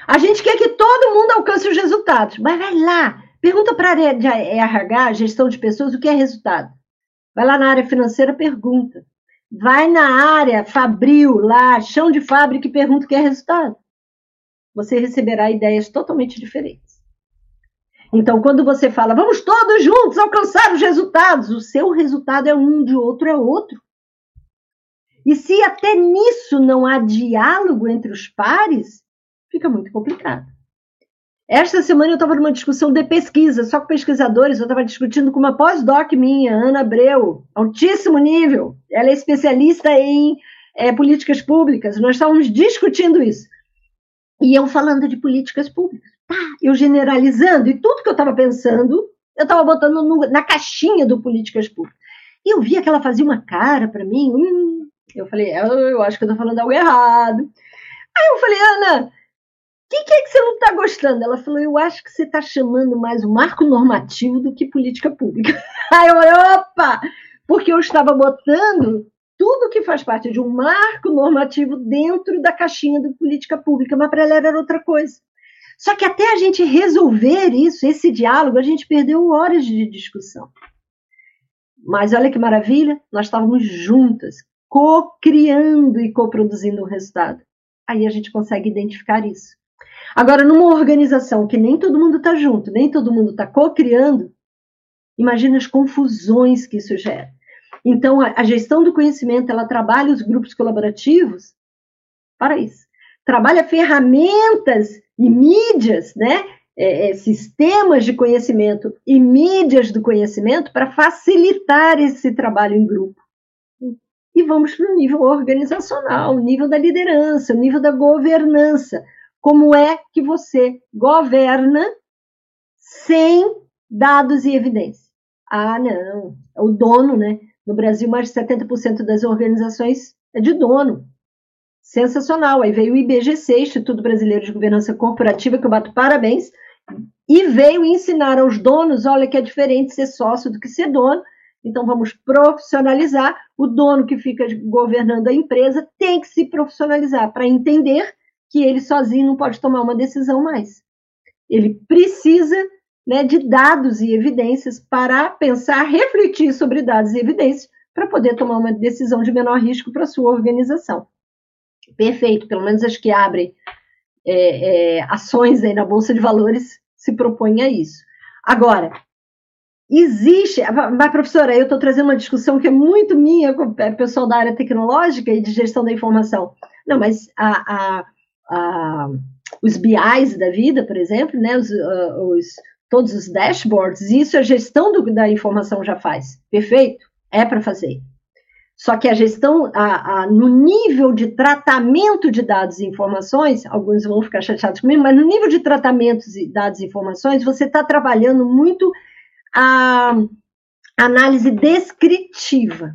A gente quer que todo mundo alcance os resultados, mas vai lá, pergunta para a área de RH, gestão de pessoas, o que é resultado. Vai lá na área financeira, pergunta. Vai na área fabril, lá, chão de fábrica e pergunta o que é resultado. Você receberá ideias totalmente diferentes. Então, quando você fala, vamos todos juntos alcançar os resultados, o seu resultado é um, de outro é outro. E se até nisso não há diálogo entre os pares, fica muito complicado. Esta semana eu estava numa discussão de pesquisa, só com pesquisadores, eu estava discutindo com uma pós-doc minha, Ana Abreu, altíssimo nível. Ela é especialista em é, políticas públicas. Nós estávamos discutindo isso. E eu falando de políticas públicas. Eu generalizando, e tudo que eu estava pensando, eu estava botando no, na caixinha do políticas públicas. E eu via que ela fazia uma cara para mim, hum, eu falei, eu, eu acho que eu estou falando algo errado. Aí eu falei, Ana, que, que é que você não está gostando? Ela falou, eu acho que você está chamando mais o marco normativo do que política pública. Aí eu falei, opa! Porque eu estava botando tudo que faz parte de um marco normativo dentro da caixinha da política pública, mas para ela era outra coisa. Só que até a gente resolver isso, esse diálogo, a gente perdeu horas de discussão. Mas olha que maravilha, nós estávamos juntas, co-criando e co-produzindo um resultado. Aí a gente consegue identificar isso. Agora, numa organização que nem todo mundo está junto, nem todo mundo está co-criando, imagina as confusões que isso gera. Então, a, a gestão do conhecimento, ela trabalha os grupos colaborativos para isso. Trabalha ferramentas e mídias, né? É, é, sistemas de conhecimento e mídias do conhecimento para facilitar esse trabalho em grupo. E vamos para o nível organizacional, o nível da liderança, o nível da governança. Como é que você governa sem dados e evidência? Ah, não. O dono, né? No Brasil, mais de 70% das organizações é de dono. Sensacional. Aí veio o IBGC, Instituto Brasileiro de Governança Corporativa, que eu bato parabéns, e veio ensinar aos donos: olha, que é diferente ser sócio do que ser dono. Então, vamos profissionalizar. O dono que fica governando a empresa tem que se profissionalizar para entender que ele sozinho não pode tomar uma decisão mais. Ele precisa né, de dados e evidências para pensar, refletir sobre dados e evidências para poder tomar uma decisão de menor risco para sua organização. Perfeito, pelo menos as que abrem é, é, ações aí na Bolsa de Valores se propõem a isso. Agora, existe, mas professora, eu estou trazendo uma discussão que é muito minha com o pessoal da área tecnológica e de gestão da informação. Não, mas a, a uh, os BIs da vida, por exemplo, né, os, uh, os, todos os dashboards, isso a gestão do, da informação já faz. Perfeito? É para fazer. Só que a gestão, a, a, no nível de tratamento de dados e informações, alguns vão ficar chateados comigo, mas no nível de tratamento de dados e informações, você está trabalhando muito a análise descritiva.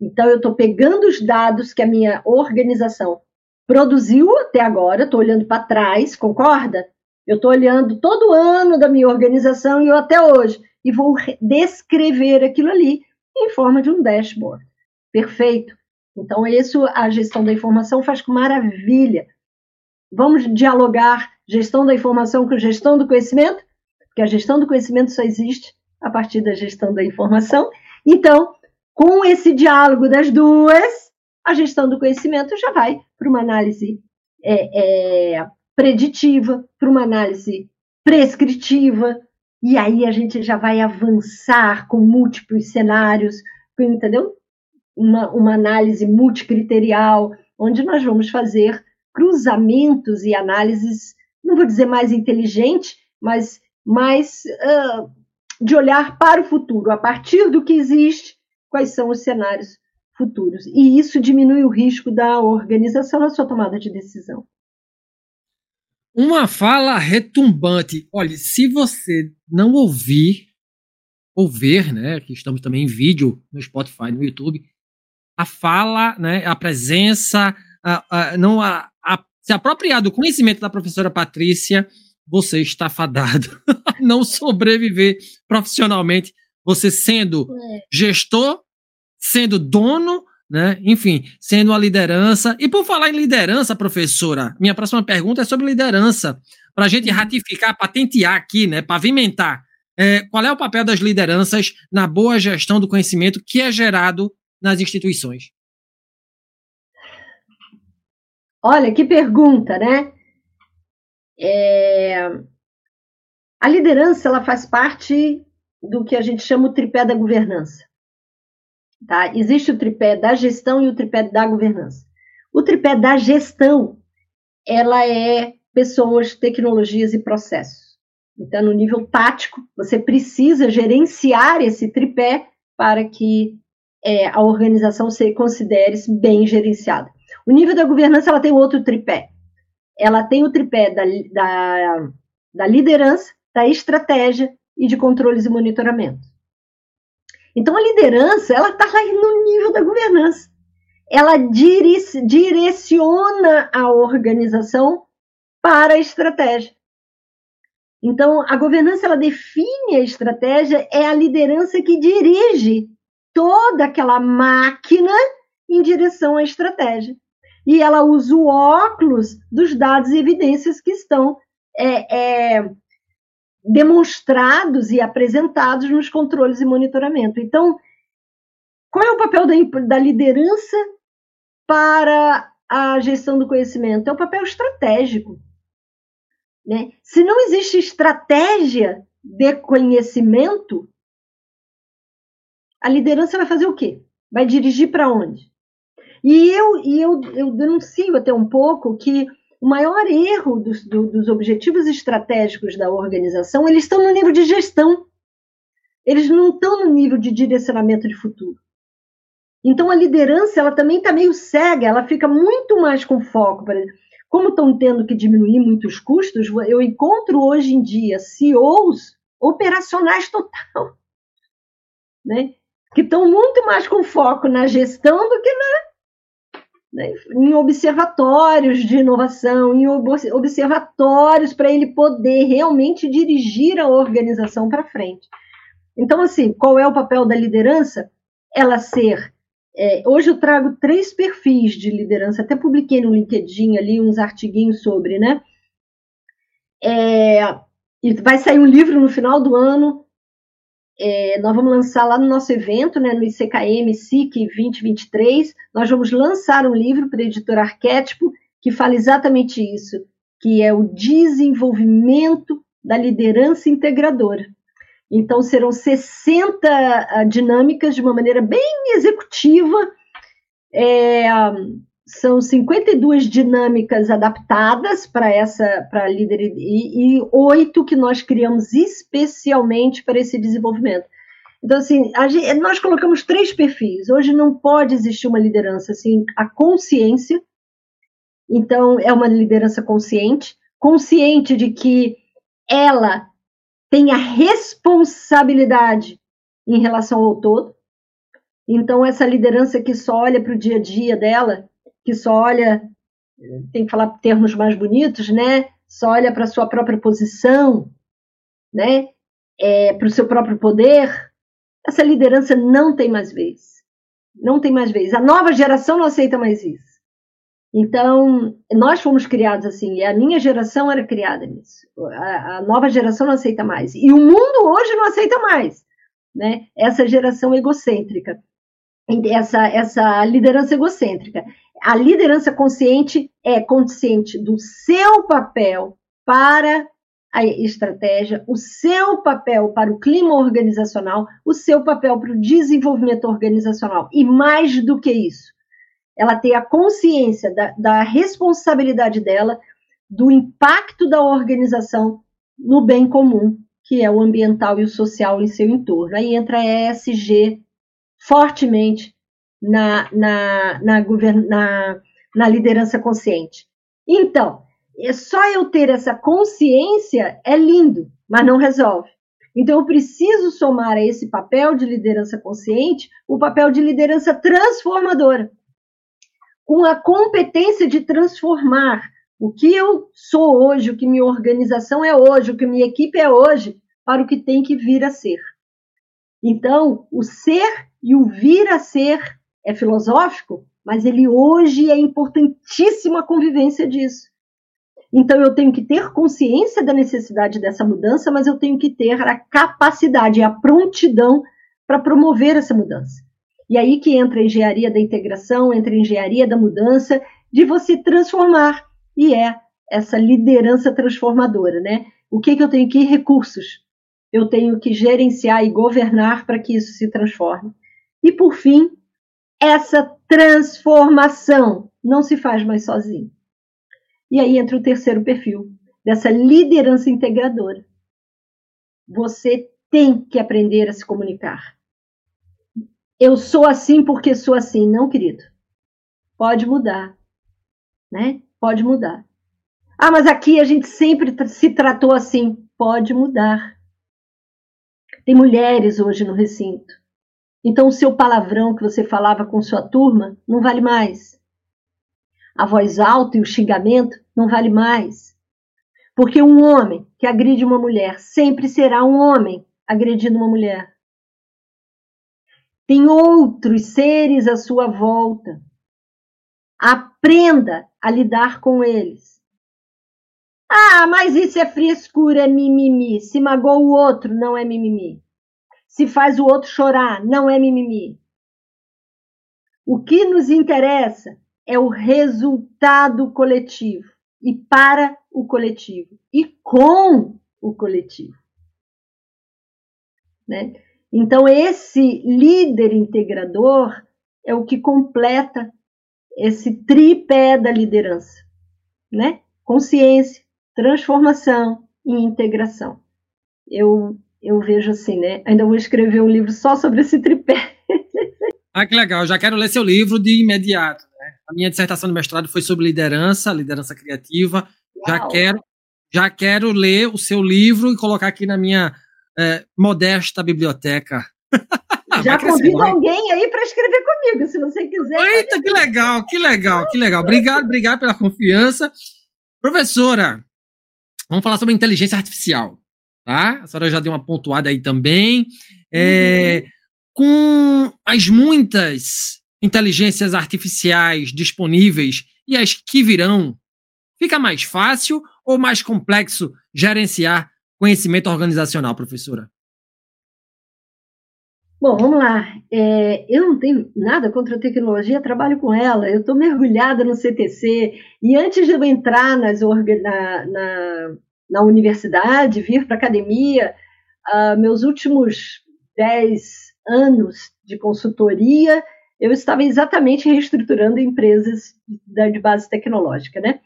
Então, eu estou pegando os dados que a minha organização produziu até agora, estou olhando para trás, concorda? Eu estou olhando todo ano da minha organização e eu até hoje, e vou descrever aquilo ali em forma de um dashboard. Perfeito. Então, isso a gestão da informação faz com maravilha. Vamos dialogar gestão da informação com gestão do conhecimento? Porque a gestão do conhecimento só existe a partir da gestão da informação. Então, com esse diálogo das duas, a gestão do conhecimento já vai para uma análise é, é, preditiva, para uma análise prescritiva, e aí a gente já vai avançar com múltiplos cenários, entendeu? Uma, uma análise multicriterial, onde nós vamos fazer cruzamentos e análises, não vou dizer mais inteligente, mas mais uh, de olhar para o futuro, a partir do que existe, quais são os cenários futuros. E isso diminui o risco da organização na sua tomada de decisão. Uma fala retumbante. Olha, se você não ouvir, ou ver, né, que estamos também em vídeo no Spotify, no YouTube, a fala, né, a presença, a, a, não a, a, se apropriar do conhecimento da professora Patrícia, você está fadado a não sobreviver profissionalmente, você sendo é. gestor sendo dono, né? Enfim, sendo a liderança. E por falar em liderança, professora, minha próxima pergunta é sobre liderança. Para a gente uhum. ratificar, patentear aqui, né? Pavimentar. É, qual é o papel das lideranças na boa gestão do conhecimento que é gerado nas instituições? Olha, que pergunta, né? É... A liderança ela faz parte do que a gente chama o tripé da governança. Tá? Existe o tripé da gestão e o tripé da governança. O tripé da gestão, ela é pessoas, tecnologias e processos. Então, no nível tático, você precisa gerenciar esse tripé para que é, a organização se considere bem gerenciada. O nível da governança, ela tem outro tripé. Ela tem o tripé da, da, da liderança, da estratégia e de controles e monitoramento. Então, a liderança, ela está lá no nível da governança. Ela direciona a organização para a estratégia. Então, a governança, ela define a estratégia, é a liderança que dirige toda aquela máquina em direção à estratégia. E ela usa o óculos dos dados e evidências que estão é, é, demonstrados e apresentados nos controles e monitoramento. Então, qual é o papel da, da liderança para a gestão do conhecimento? É o papel estratégico. Né? Se não existe estratégia de conhecimento, a liderança vai fazer o quê? Vai dirigir para onde? E eu, e eu, eu denuncio até um pouco que o maior erro dos, do, dos objetivos estratégicos da organização, eles estão no nível de gestão. Eles não estão no nível de direcionamento de futuro. Então a liderança, ela também está meio cega, ela fica muito mais com foco. Como estão tendo que diminuir muitos custos, eu encontro hoje em dia CEOs operacionais total, né? Que estão muito mais com foco na gestão do que na né, em observatórios de inovação, em observatórios para ele poder realmente dirigir a organização para frente. Então, assim, qual é o papel da liderança? Ela ser. É, hoje eu trago três perfis de liderança, até publiquei no LinkedIn ali uns artiguinhos sobre, né? É, e vai sair um livro no final do ano é, nós vamos lançar lá no nosso evento, né, no ICKM SIC 2023, nós vamos lançar um livro para a editora Arquétipo que fala exatamente isso, que é o desenvolvimento da liderança integradora. Então, serão 60 ah, dinâmicas de uma maneira bem executiva, é, são 52 dinâmicas adaptadas para essa para líder e oito que nós criamos especialmente para esse desenvolvimento. Então, assim, gente, nós colocamos três perfis. Hoje não pode existir uma liderança assim, a consciência. Então, é uma liderança consciente, consciente de que ela tem a responsabilidade em relação ao todo. Então, essa liderança que só olha para o dia a dia dela, que só olha, tem que falar termos mais bonitos, né? Só olha para a sua própria posição, né? É, para o seu próprio poder, essa liderança não tem mais vez. Não tem mais vez. A nova geração não aceita mais isso. Então, nós fomos criados assim, e a minha geração era criada nisso. A, a, nova geração não aceita mais. E o mundo hoje não aceita mais. Né? Essa geração egocêntrica essa, essa liderança egocêntrica. A liderança consciente é consciente do seu papel para a estratégia, o seu papel para o clima organizacional, o seu papel para o desenvolvimento organizacional. E mais do que isso, ela tem a consciência da, da responsabilidade dela, do impacto da organização no bem comum, que é o ambiental e o social em seu entorno. Aí entra a ESG, fortemente na, na, na, na, na liderança consciente. Então, é só eu ter essa consciência é lindo, mas não resolve. Então, eu preciso somar a esse papel de liderança consciente o papel de liderança transformadora, com a competência de transformar o que eu sou hoje, o que minha organização é hoje, o que minha equipe é hoje, para o que tem que vir a ser. Então, o ser e o vir a ser é filosófico, mas ele hoje é importantíssimo a convivência disso. Então eu tenho que ter consciência da necessidade dessa mudança, mas eu tenho que ter a capacidade, a prontidão para promover essa mudança. E aí que entra a engenharia da integração, entra a engenharia da mudança, de você transformar. E é essa liderança transformadora, né? O que, que eu tenho que recursos? Eu tenho que gerenciar e governar para que isso se transforme. E, por fim, essa transformação não se faz mais sozinho. E aí entra o terceiro perfil, dessa liderança integradora. Você tem que aprender a se comunicar. Eu sou assim porque sou assim. Não, querido. Pode mudar. Né? Pode mudar. Ah, mas aqui a gente sempre se tratou assim. Pode mudar. Tem mulheres hoje no recinto então, o seu palavrão que você falava com sua turma não vale mais. A voz alta e o xingamento não vale mais. Porque um homem que agride uma mulher sempre será um homem agredindo uma mulher. Tem outros seres à sua volta. Aprenda a lidar com eles. Ah, mas isso é frescura, é mimimi. Se magoou o outro, não é mimimi se faz o outro chorar, não é mimimi. O que nos interessa é o resultado coletivo e para o coletivo e com o coletivo. Né? Então, esse líder integrador é o que completa esse tripé da liderança, né? Consciência, transformação e integração. Eu eu vejo assim, né? Ainda vou escrever um livro só sobre esse tripé. ah, que legal. Já quero ler seu livro de imediato. Né? A minha dissertação de mestrado foi sobre liderança, liderança criativa. Uau. Já quero, já quero ler o seu livro e colocar aqui na minha é, modesta biblioteca. Já convido alguém aí para escrever comigo, se você quiser. Eita, que legal, que legal, que legal. Obrigado, obrigado pela confiança. Professora, vamos falar sobre inteligência artificial tá? A senhora já deu uma pontuada aí também. É, uhum. Com as muitas inteligências artificiais disponíveis e as que virão, fica mais fácil ou mais complexo gerenciar conhecimento organizacional, professora? Bom, vamos lá. É, eu não tenho nada contra a tecnologia, trabalho com ela, eu estou mergulhada no CTC, e antes de eu entrar nas, na, na, na universidade, vir para a academia, uh, meus últimos dez anos de consultoria, eu estava exatamente reestruturando empresas de base tecnológica, né?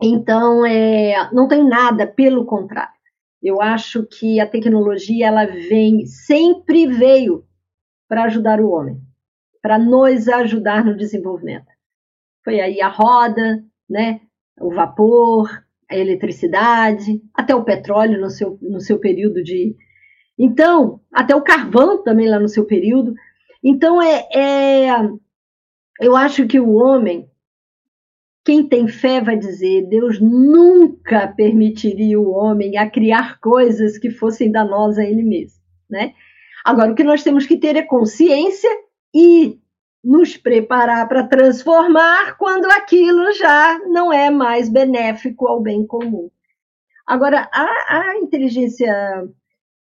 Então, é, não tem nada, pelo contrário. Eu acho que a tecnologia ela vem, sempre veio para ajudar o homem, para nos ajudar no desenvolvimento. Foi aí a roda, né? O vapor, a eletricidade, até o petróleo no seu, no seu período de. Então, até o carvão também lá no seu período. Então, é, é eu acho que o homem, quem tem fé vai dizer, Deus nunca permitiria o homem a criar coisas que fossem danosas a ele mesmo, né? Agora, o que nós temos que ter é consciência e nos preparar para transformar quando aquilo já não é mais benéfico ao bem comum. Agora, a, a inteligência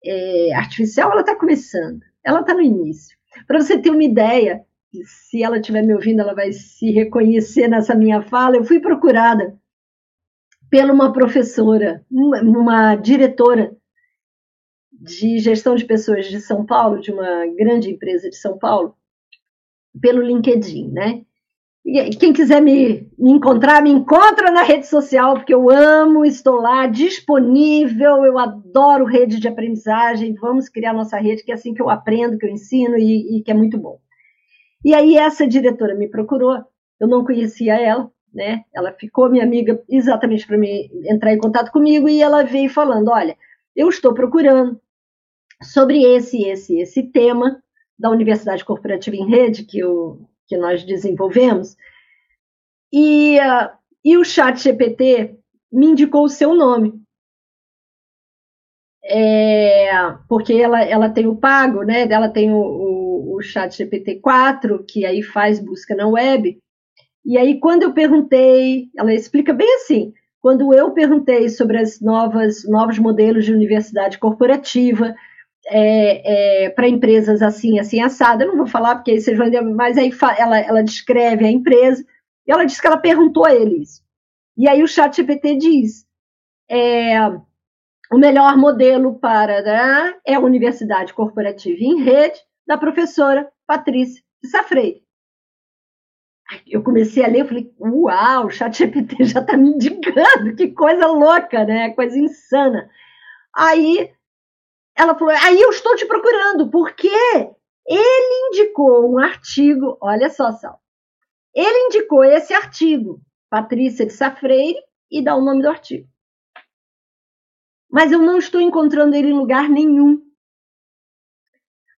é, artificial, ela está começando, ela está no início. Para você ter uma ideia, se ela estiver me ouvindo, ela vai se reconhecer nessa minha fala. Eu fui procurada pela uma professora, uma, uma diretora de gestão de pessoas de São Paulo, de uma grande empresa de São Paulo, pelo LinkedIn, né? E quem quiser me, me encontrar, me encontra na rede social, porque eu amo, estou lá disponível, eu adoro rede de aprendizagem, vamos criar nossa rede, que é assim que eu aprendo, que eu ensino e, e que é muito bom. E aí essa diretora me procurou, eu não conhecia ela, né? Ela ficou minha amiga exatamente para me entrar em contato comigo e ela veio falando, olha, eu estou procurando sobre esse, esse, esse tema da Universidade Corporativa em Rede que, eu, que nós desenvolvemos. E, uh, e o chat GPT me indicou o seu nome. É, porque ela, ela tem o pago, né? Ela tem o, o, o chat GPT-4, que aí faz busca na web. E aí, quando eu perguntei, ela explica bem assim: quando eu perguntei sobre as novas novos modelos de universidade corporativa, é, é, para empresas assim, assim, assada. Eu não vou falar porque aí vocês vão mas aí ela, ela descreve a empresa e ela disse que ela perguntou a eles. E aí o chat GPT diz: é, o melhor modelo para né, é a Universidade Corporativa em Rede, da professora Patrícia Safrei. Eu comecei a ler, eu falei, uau, o chat GPT já está me indicando, que coisa louca, né? Coisa insana. Aí ela falou: aí eu estou te procurando, porque ele indicou um artigo, olha só, Sal. Ele indicou esse artigo, Patrícia de Safreire, e dá o nome do artigo. Mas eu não estou encontrando ele em lugar nenhum.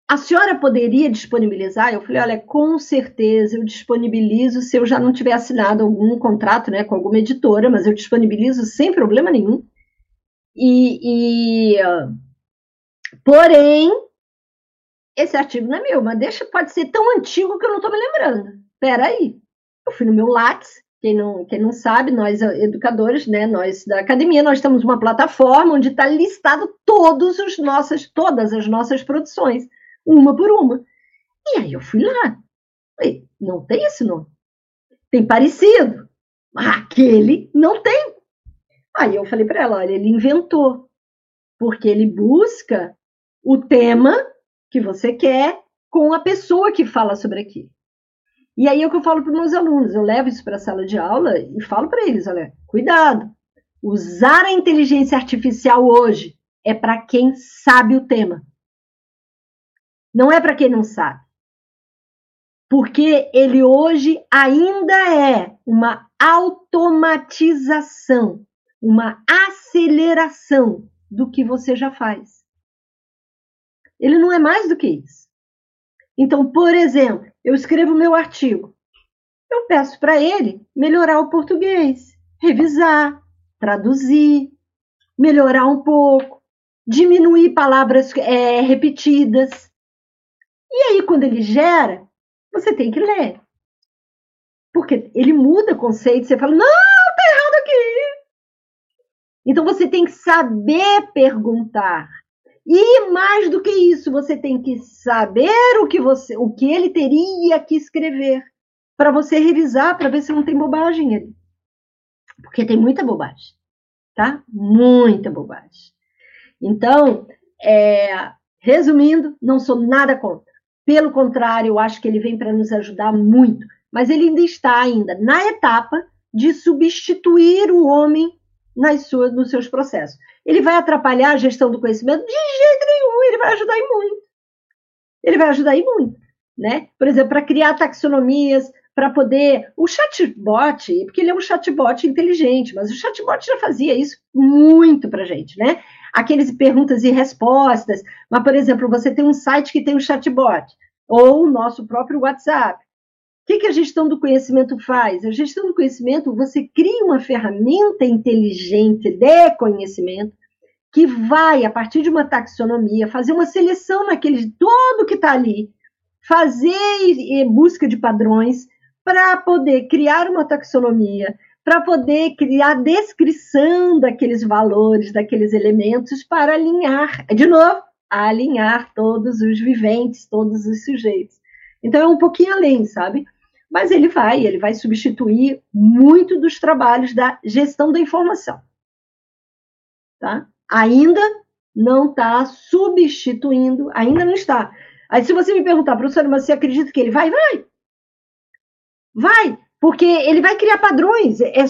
A senhora poderia disponibilizar? Eu falei, olha, com certeza eu disponibilizo se eu já não tiver assinado algum contrato né, com alguma editora, mas eu disponibilizo sem problema nenhum. E, e Porém, esse artigo não é meu, mas deixa, pode ser tão antigo que eu não estou me lembrando. Espera aí. Eu fui no meu Lattes, quem não, quem não sabe, nós educadores, né, nós da academia, nós temos uma plataforma onde está listado todos os nossas, todas as nossas produções, uma por uma. E aí eu fui lá. Falei, não tem esse nome. Tem parecido. Aquele não tem. Aí eu falei para ela, olha, ele inventou. Porque ele busca o tema que você quer com a pessoa que fala sobre aquilo. E aí é o que eu falo para os meus alunos, eu levo isso para a sala de aula e falo para eles, olha, cuidado. Usar a inteligência artificial hoje é para quem sabe o tema. Não é para quem não sabe. Porque ele hoje ainda é uma automatização, uma aceleração do que você já faz. Ele não é mais do que isso. Então, por exemplo, eu escrevo meu artigo. Eu peço para ele melhorar o português, revisar, traduzir, melhorar um pouco, diminuir palavras é, repetidas. E aí, quando ele gera, você tem que ler. Porque ele muda conceito, você fala, não, tá errado aqui. Então você tem que saber perguntar. E mais do que isso, você tem que saber o que você, o que ele teria que escrever para você revisar, para ver se não tem bobagem ali. Porque tem muita bobagem, tá? Muita bobagem. Então, é, resumindo, não sou nada contra. Pelo contrário, eu acho que ele vem para nos ajudar muito. Mas ele ainda está ainda na etapa de substituir o homem nas suas, nos seus processos. Ele vai atrapalhar a gestão do conhecimento? De jeito nenhum, ele vai ajudar em muito. Ele vai ajudar em muito. Né? Por exemplo, para criar taxonomias, para poder. O chatbot, porque ele é um chatbot inteligente, mas o chatbot já fazia isso muito para gente, né? Aqueles perguntas e respostas. Mas, por exemplo, você tem um site que tem um chatbot, ou o nosso próprio WhatsApp. Que, que a gestão do conhecimento faz? A gestão do conhecimento, você cria uma ferramenta inteligente de conhecimento que vai, a partir de uma taxonomia, fazer uma seleção naquele todo que está ali, fazer busca de padrões, para poder criar uma taxonomia, para poder criar descrição daqueles valores, daqueles elementos, para alinhar, de novo, alinhar todos os viventes, todos os sujeitos. Então é um pouquinho além, sabe? Mas ele vai, ele vai substituir muito dos trabalhos da gestão da informação. Tá? Ainda não está substituindo, ainda não está. Aí se você me perguntar, professor, mas você acredita que ele vai? Vai. Vai, porque ele vai criar padrões. É,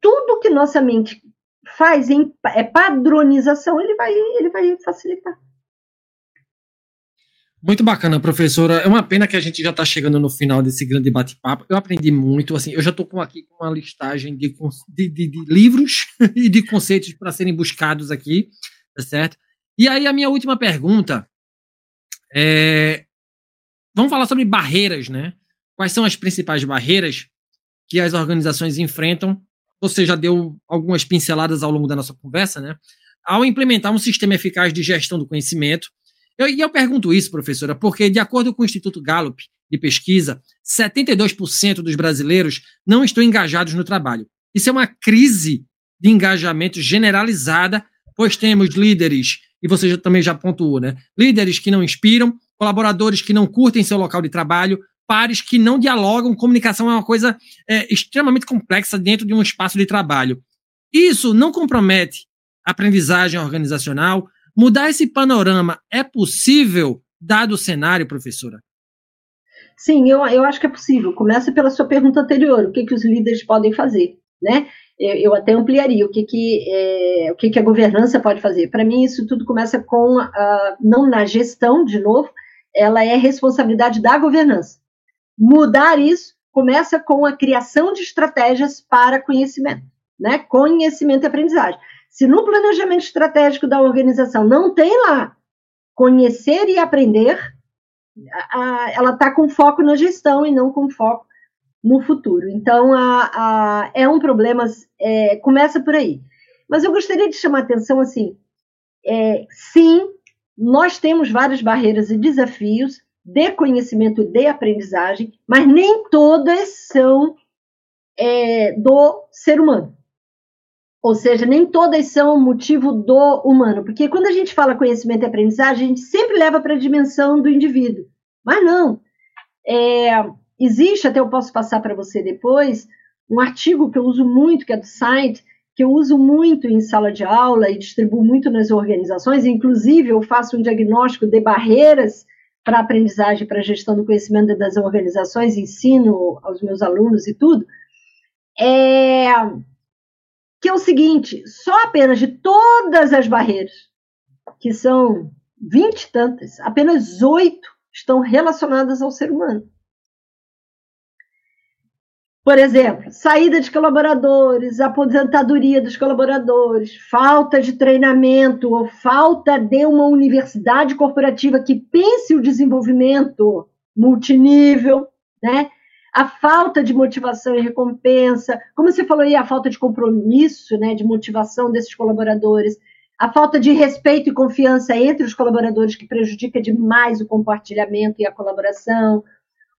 tudo que nossa mente faz em é padronização, ele vai, ele vai facilitar. Muito bacana, professora. É uma pena que a gente já está chegando no final desse grande bate-papo. Eu aprendi muito. Assim, eu já estou com aqui com uma listagem de, de, de, de livros e de conceitos para serem buscados aqui, tá certo? E aí a minha última pergunta é, vamos falar sobre barreiras, né? Quais são as principais barreiras que as organizações enfrentam? Você já deu algumas pinceladas ao longo da nossa conversa, né? Ao implementar um sistema eficaz de gestão do conhecimento. Eu, e eu pergunto isso, professora, porque, de acordo com o Instituto Gallup de pesquisa, 72% dos brasileiros não estão engajados no trabalho. Isso é uma crise de engajamento generalizada, pois temos líderes, e você já, também já pontuou, né? Líderes que não inspiram, colaboradores que não curtem seu local de trabalho, pares que não dialogam. Comunicação é uma coisa é, extremamente complexa dentro de um espaço de trabalho. Isso não compromete a aprendizagem organizacional. Mudar esse panorama é possível, dado o cenário, professora? Sim, eu, eu acho que é possível. Começa pela sua pergunta anterior: o que, que os líderes podem fazer? Né? Eu, eu até ampliaria o que, que, é, o que, que a governança pode fazer. Para mim, isso tudo começa com, uh, não na gestão, de novo, ela é responsabilidade da governança. Mudar isso começa com a criação de estratégias para conhecimento, né? Conhecimento e aprendizagem. Se no planejamento estratégico da organização não tem lá conhecer e aprender, a, ela está com foco na gestão e não com foco no futuro. Então, a, a, é um problema, é, começa por aí. Mas eu gostaria de chamar a atenção assim, é, sim, nós temos várias barreiras e desafios, de conhecimento de aprendizagem, mas nem todas são é, do ser humano. Ou seja, nem todas são motivo do humano. Porque quando a gente fala conhecimento e aprendizagem, a gente sempre leva para a dimensão do indivíduo. Mas não. É, existe, até eu posso passar para você depois, um artigo que eu uso muito, que é do site, que eu uso muito em sala de aula e distribuo muito nas organizações. Inclusive, eu faço um diagnóstico de barreiras para aprendizagem, para gestão do conhecimento das organizações, ensino aos meus alunos e tudo, é que é o seguinte: só apenas de todas as barreiras, que são vinte e tantas, apenas oito estão relacionadas ao ser humano. Por exemplo, saída de colaboradores, aposentadoria dos colaboradores, falta de treinamento ou falta de uma universidade corporativa que pense o desenvolvimento multinível, né? A falta de motivação e recompensa, como você falou aí, a falta de compromisso, né, de motivação desses colaboradores, a falta de respeito e confiança entre os colaboradores que prejudica demais o compartilhamento e a colaboração,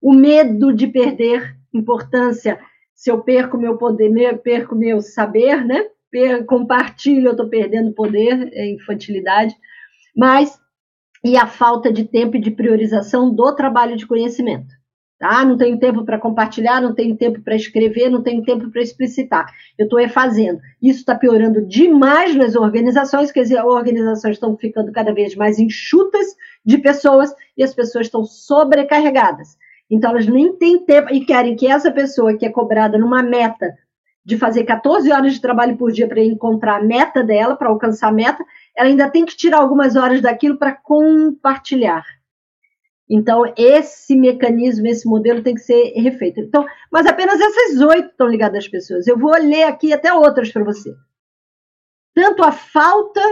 o medo de perder importância se eu perco meu poder, perco meu saber, né? Compartilho, eu estou perdendo poder, é infantilidade, mas e a falta de tempo e de priorização do trabalho de conhecimento. Tá? Não tenho tempo para compartilhar, não tenho tempo para escrever, não tenho tempo para explicitar. Eu estou fazendo. Isso está piorando demais nas organizações, quer dizer, as organizações estão ficando cada vez mais enxutas de pessoas e as pessoas estão sobrecarregadas. Então, elas nem têm tempo e querem que essa pessoa que é cobrada numa meta de fazer 14 horas de trabalho por dia para encontrar a meta dela, para alcançar a meta, ela ainda tem que tirar algumas horas daquilo para compartilhar. Então, esse mecanismo, esse modelo tem que ser refeito. Então, mas apenas essas oito estão ligadas às pessoas. Eu vou ler aqui até outras para você. Tanto a falta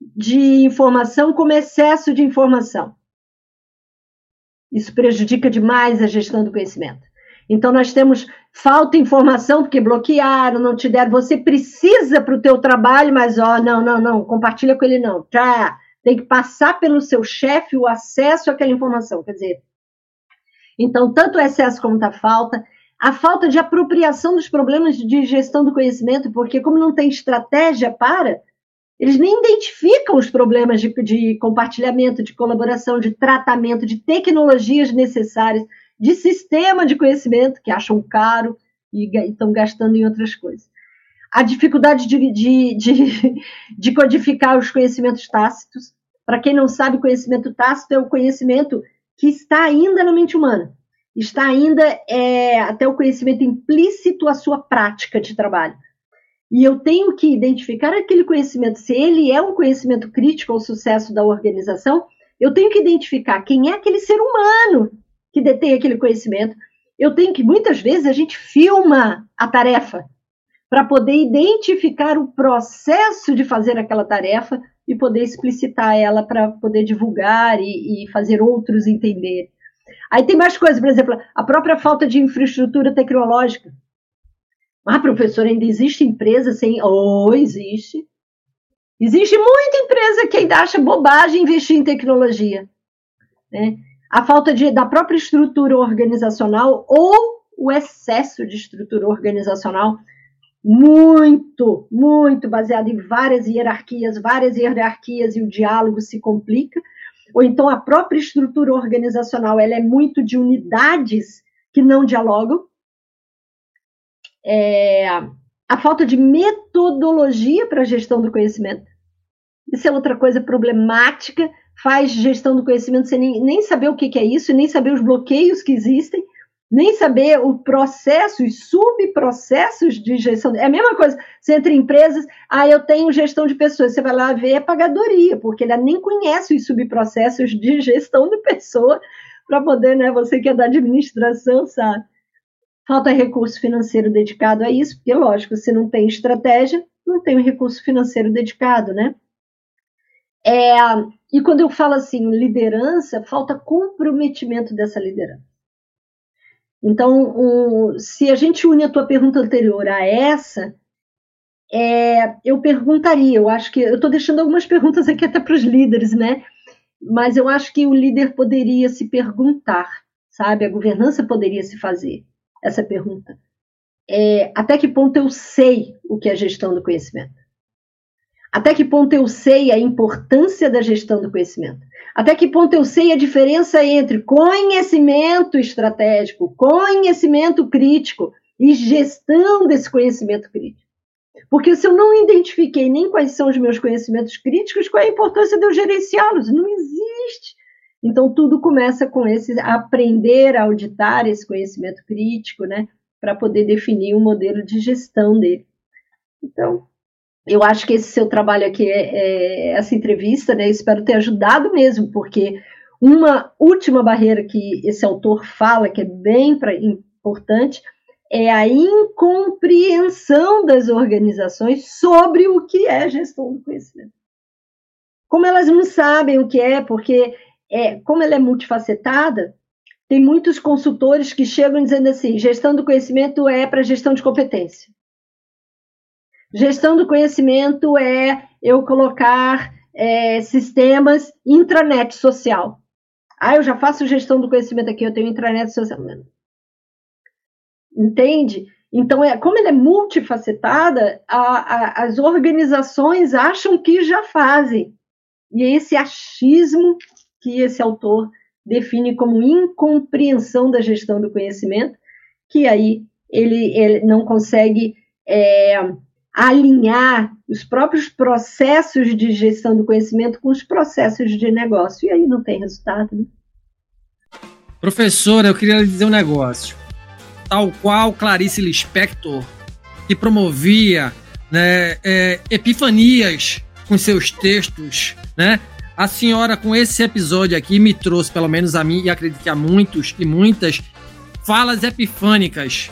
de informação como excesso de informação. Isso prejudica demais a gestão do conhecimento. Então, nós temos falta de informação, porque bloquearam, não te deram. Você precisa para o teu trabalho, mas, ó, não, não, não, compartilha com ele não. Já tem que passar pelo seu chefe o acesso àquela informação. Quer dizer, então, tanto o excesso como a falta, a falta de apropriação dos problemas de gestão do conhecimento, porque como não tem estratégia para, eles nem identificam os problemas de, de compartilhamento, de colaboração, de tratamento, de tecnologias necessárias de sistema de conhecimento, que acham caro e estão gastando em outras coisas. A dificuldade de, de, de, de codificar os conhecimentos tácitos. Para quem não sabe, conhecimento tácito é o conhecimento que está ainda na mente humana. Está ainda é, até o conhecimento implícito à sua prática de trabalho. E eu tenho que identificar aquele conhecimento, se ele é um conhecimento crítico ao sucesso da organização, eu tenho que identificar quem é aquele ser humano que detém aquele conhecimento. Eu tenho que, muitas vezes, a gente filma a tarefa para poder identificar o processo de fazer aquela tarefa e poder explicitar ela para poder divulgar e, e, fazer outros entender. Aí tem mais coisas, por exemplo, a própria falta de infraestrutura tecnológica. Ah, professor, ainda existe empresa sem. Oh, existe. Existe muita empresa que ainda acha bobagem investir em tecnologia. Né? a falta de, da própria estrutura organizacional ou o excesso de estrutura organizacional muito, muito baseado em várias hierarquias, várias hierarquias e o diálogo se complica, ou então a própria estrutura organizacional ela é muito de unidades que não dialogam, é, a falta de metodologia para a gestão do conhecimento, isso é outra coisa problemática faz gestão do conhecimento sem nem, nem saber o que, que é isso, nem saber os bloqueios que existem, nem saber o processo, os subprocessos de gestão. É a mesma coisa, você entra em empresas, ah, eu tenho gestão de pessoas, você vai lá ver é pagadoria, porque ele nem conhece os subprocessos de gestão de pessoa para poder, né, você que é da administração, sabe? Falta recurso financeiro dedicado a isso, porque, lógico, se não tem estratégia, não tem recurso financeiro dedicado, né? É, e quando eu falo assim, liderança, falta comprometimento dessa liderança. Então, um, se a gente une a tua pergunta anterior a essa, é, eu perguntaria, eu acho que eu estou deixando algumas perguntas aqui até para os líderes, né? Mas eu acho que o líder poderia se perguntar, sabe? A governança poderia se fazer essa pergunta. É, até que ponto eu sei o que é gestão do conhecimento? Até que ponto eu sei a importância da gestão do conhecimento? Até que ponto eu sei a diferença entre conhecimento estratégico, conhecimento crítico e gestão desse conhecimento crítico? Porque se eu não identifiquei nem quais são os meus conhecimentos críticos, qual é a importância de eu gerenciá-los? Não existe. Então tudo começa com esse aprender a auditar esse conhecimento crítico, né, para poder definir um modelo de gestão dele. Então, eu acho que esse seu trabalho aqui, é, é, essa entrevista, né, espero ter ajudado mesmo, porque uma última barreira que esse autor fala, que é bem pra, importante, é a incompreensão das organizações sobre o que é gestão do conhecimento. Como elas não sabem o que é, porque é, como ela é multifacetada, tem muitos consultores que chegam dizendo assim: gestão do conhecimento é para gestão de competência. Gestão do conhecimento é eu colocar é, sistemas intranet social. Ah, eu já faço gestão do conhecimento aqui, eu tenho intranet social. Entende? Então, é, como ela é multifacetada, a, a, as organizações acham que já fazem. E é esse achismo que esse autor define como incompreensão da gestão do conhecimento, que aí ele, ele não consegue é, alinhar os próprios processos de gestão do conhecimento com os processos de negócio. E aí não tem resultado. Né? Professora, eu queria lhe dizer um negócio. Tal qual Clarice Lispector, que promovia né, é, epifanias com seus textos, né? A senhora, com esse episódio aqui, me trouxe, pelo menos a mim, e acredito que a muitos e muitas, falas epifânicas,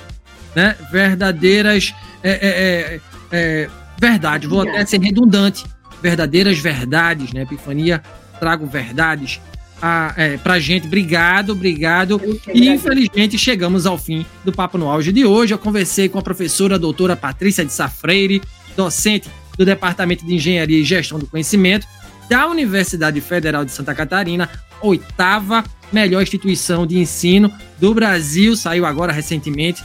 né? Verdadeiras. É, é, é, verdade, vou até ser redundante. Verdadeiras verdades, né? Epifania, trago verdades a, é, pra gente. Obrigado, obrigado. E infelizmente chegamos ao fim do Papo no Auge de hoje. Eu conversei com a professora a doutora Patrícia de Safreire, docente do Departamento de Engenharia e Gestão do Conhecimento da Universidade Federal de Santa Catarina, oitava melhor instituição de ensino do Brasil, saiu agora recentemente.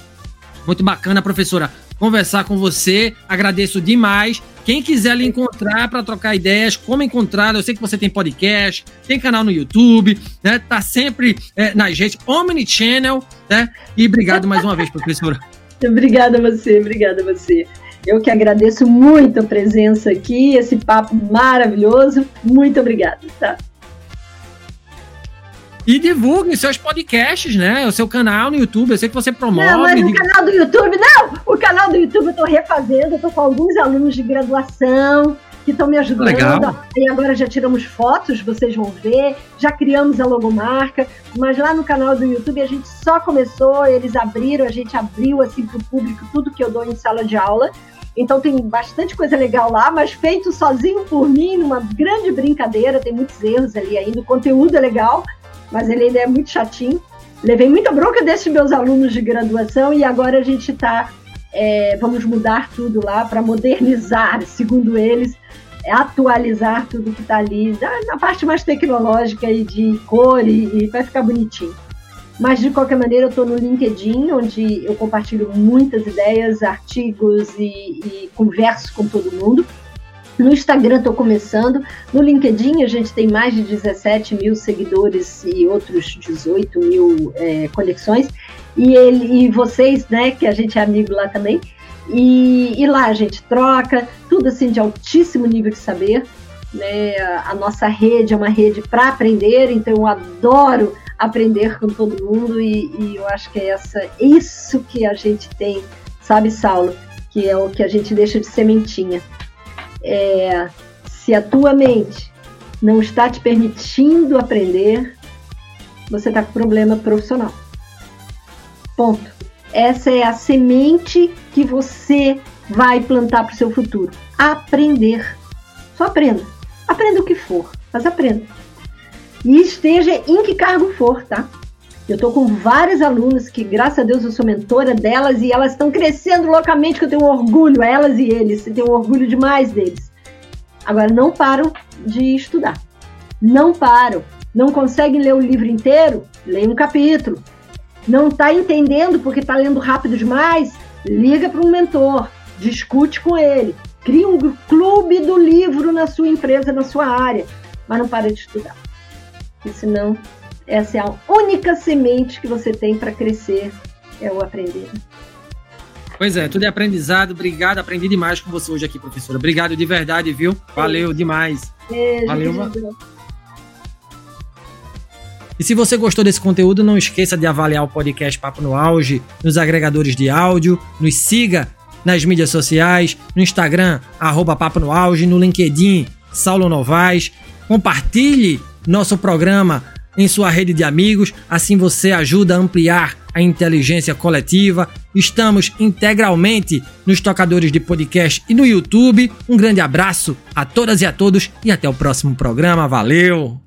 Muito bacana, professora, conversar com você. Agradeço demais. Quem quiser lhe encontrar para trocar ideias, como encontrar, eu sei que você tem podcast, tem canal no YouTube, né? Tá sempre é, nas redes Omnichannel, né? E obrigado mais uma vez, professora. Obrigada a você, obrigada a você. Eu que agradeço muito a presença aqui, esse papo maravilhoso. Muito obrigada, tá? E divulgue seus podcasts, né? O seu canal no YouTube. Eu sei que você promove. Não, mas o canal do YouTube, não! O canal do YouTube eu tô refazendo, eu tô com alguns alunos de graduação que estão me ajudando. Legal. E agora já tiramos fotos, vocês vão ver. Já criamos a logomarca. Mas lá no canal do YouTube a gente só começou, eles abriram, a gente abriu assim para o público tudo que eu dou em sala de aula. Então tem bastante coisa legal lá, mas feito sozinho por mim, numa grande brincadeira, tem muitos erros ali ainda. O conteúdo é legal, mas ele ainda é muito chatinho. Levei muita bronca desses meus alunos de graduação e agora a gente está. É, vamos mudar tudo lá para modernizar, segundo eles, é atualizar tudo que está ali, na parte mais tecnológica e de cor e, e vai ficar bonitinho. Mas de qualquer maneira, eu estou no LinkedIn, onde eu compartilho muitas ideias, artigos e, e converso com todo mundo. No Instagram estou começando. No LinkedIn a gente tem mais de 17 mil seguidores e outros 18 mil é, conexões. E, ele, e vocês, né, que a gente é amigo lá também. E, e lá a gente troca, tudo assim de altíssimo nível de saber. Né? A nossa rede é uma rede para aprender, então eu adoro aprender com todo mundo e, e eu acho que é essa, isso que a gente tem, sabe, Saulo? Que é o que a gente deixa de sementinha é, se a tua mente não está te permitindo aprender, você está com problema profissional. Ponto. Essa é a semente que você vai plantar para o seu futuro. Aprender. Só aprenda. Aprenda o que for, mas aprenda. E esteja em que cargo for, tá? Eu estou com várias alunas que, graças a Deus, eu sou mentora delas e elas estão crescendo loucamente, que eu tenho orgulho, elas e eles, eu tenho orgulho demais deles. Agora, não param de estudar. Não param. Não conseguem ler o livro inteiro? Leia um capítulo. Não está entendendo porque está lendo rápido demais? Liga para um mentor, discute com ele, cria um clube do livro na sua empresa, na sua área, mas não para de estudar. Porque senão essa é a única semente que você tem para crescer, é o aprender. Pois é, tudo é aprendizado. Obrigado, aprendi demais com você hoje aqui, professora. Obrigado de verdade, viu? Valeu demais. Beijo, Valeu. E se você gostou desse conteúdo, não esqueça de avaliar o podcast Papo no Auge nos agregadores de áudio, nos siga nas mídias sociais, no Instagram, arroba Papo no Auge, no LinkedIn, Saulo Novaes. Compartilhe nosso programa em sua rede de amigos, assim você ajuda a ampliar a inteligência coletiva. Estamos integralmente nos tocadores de podcast e no YouTube. Um grande abraço a todas e a todos e até o próximo programa. Valeu!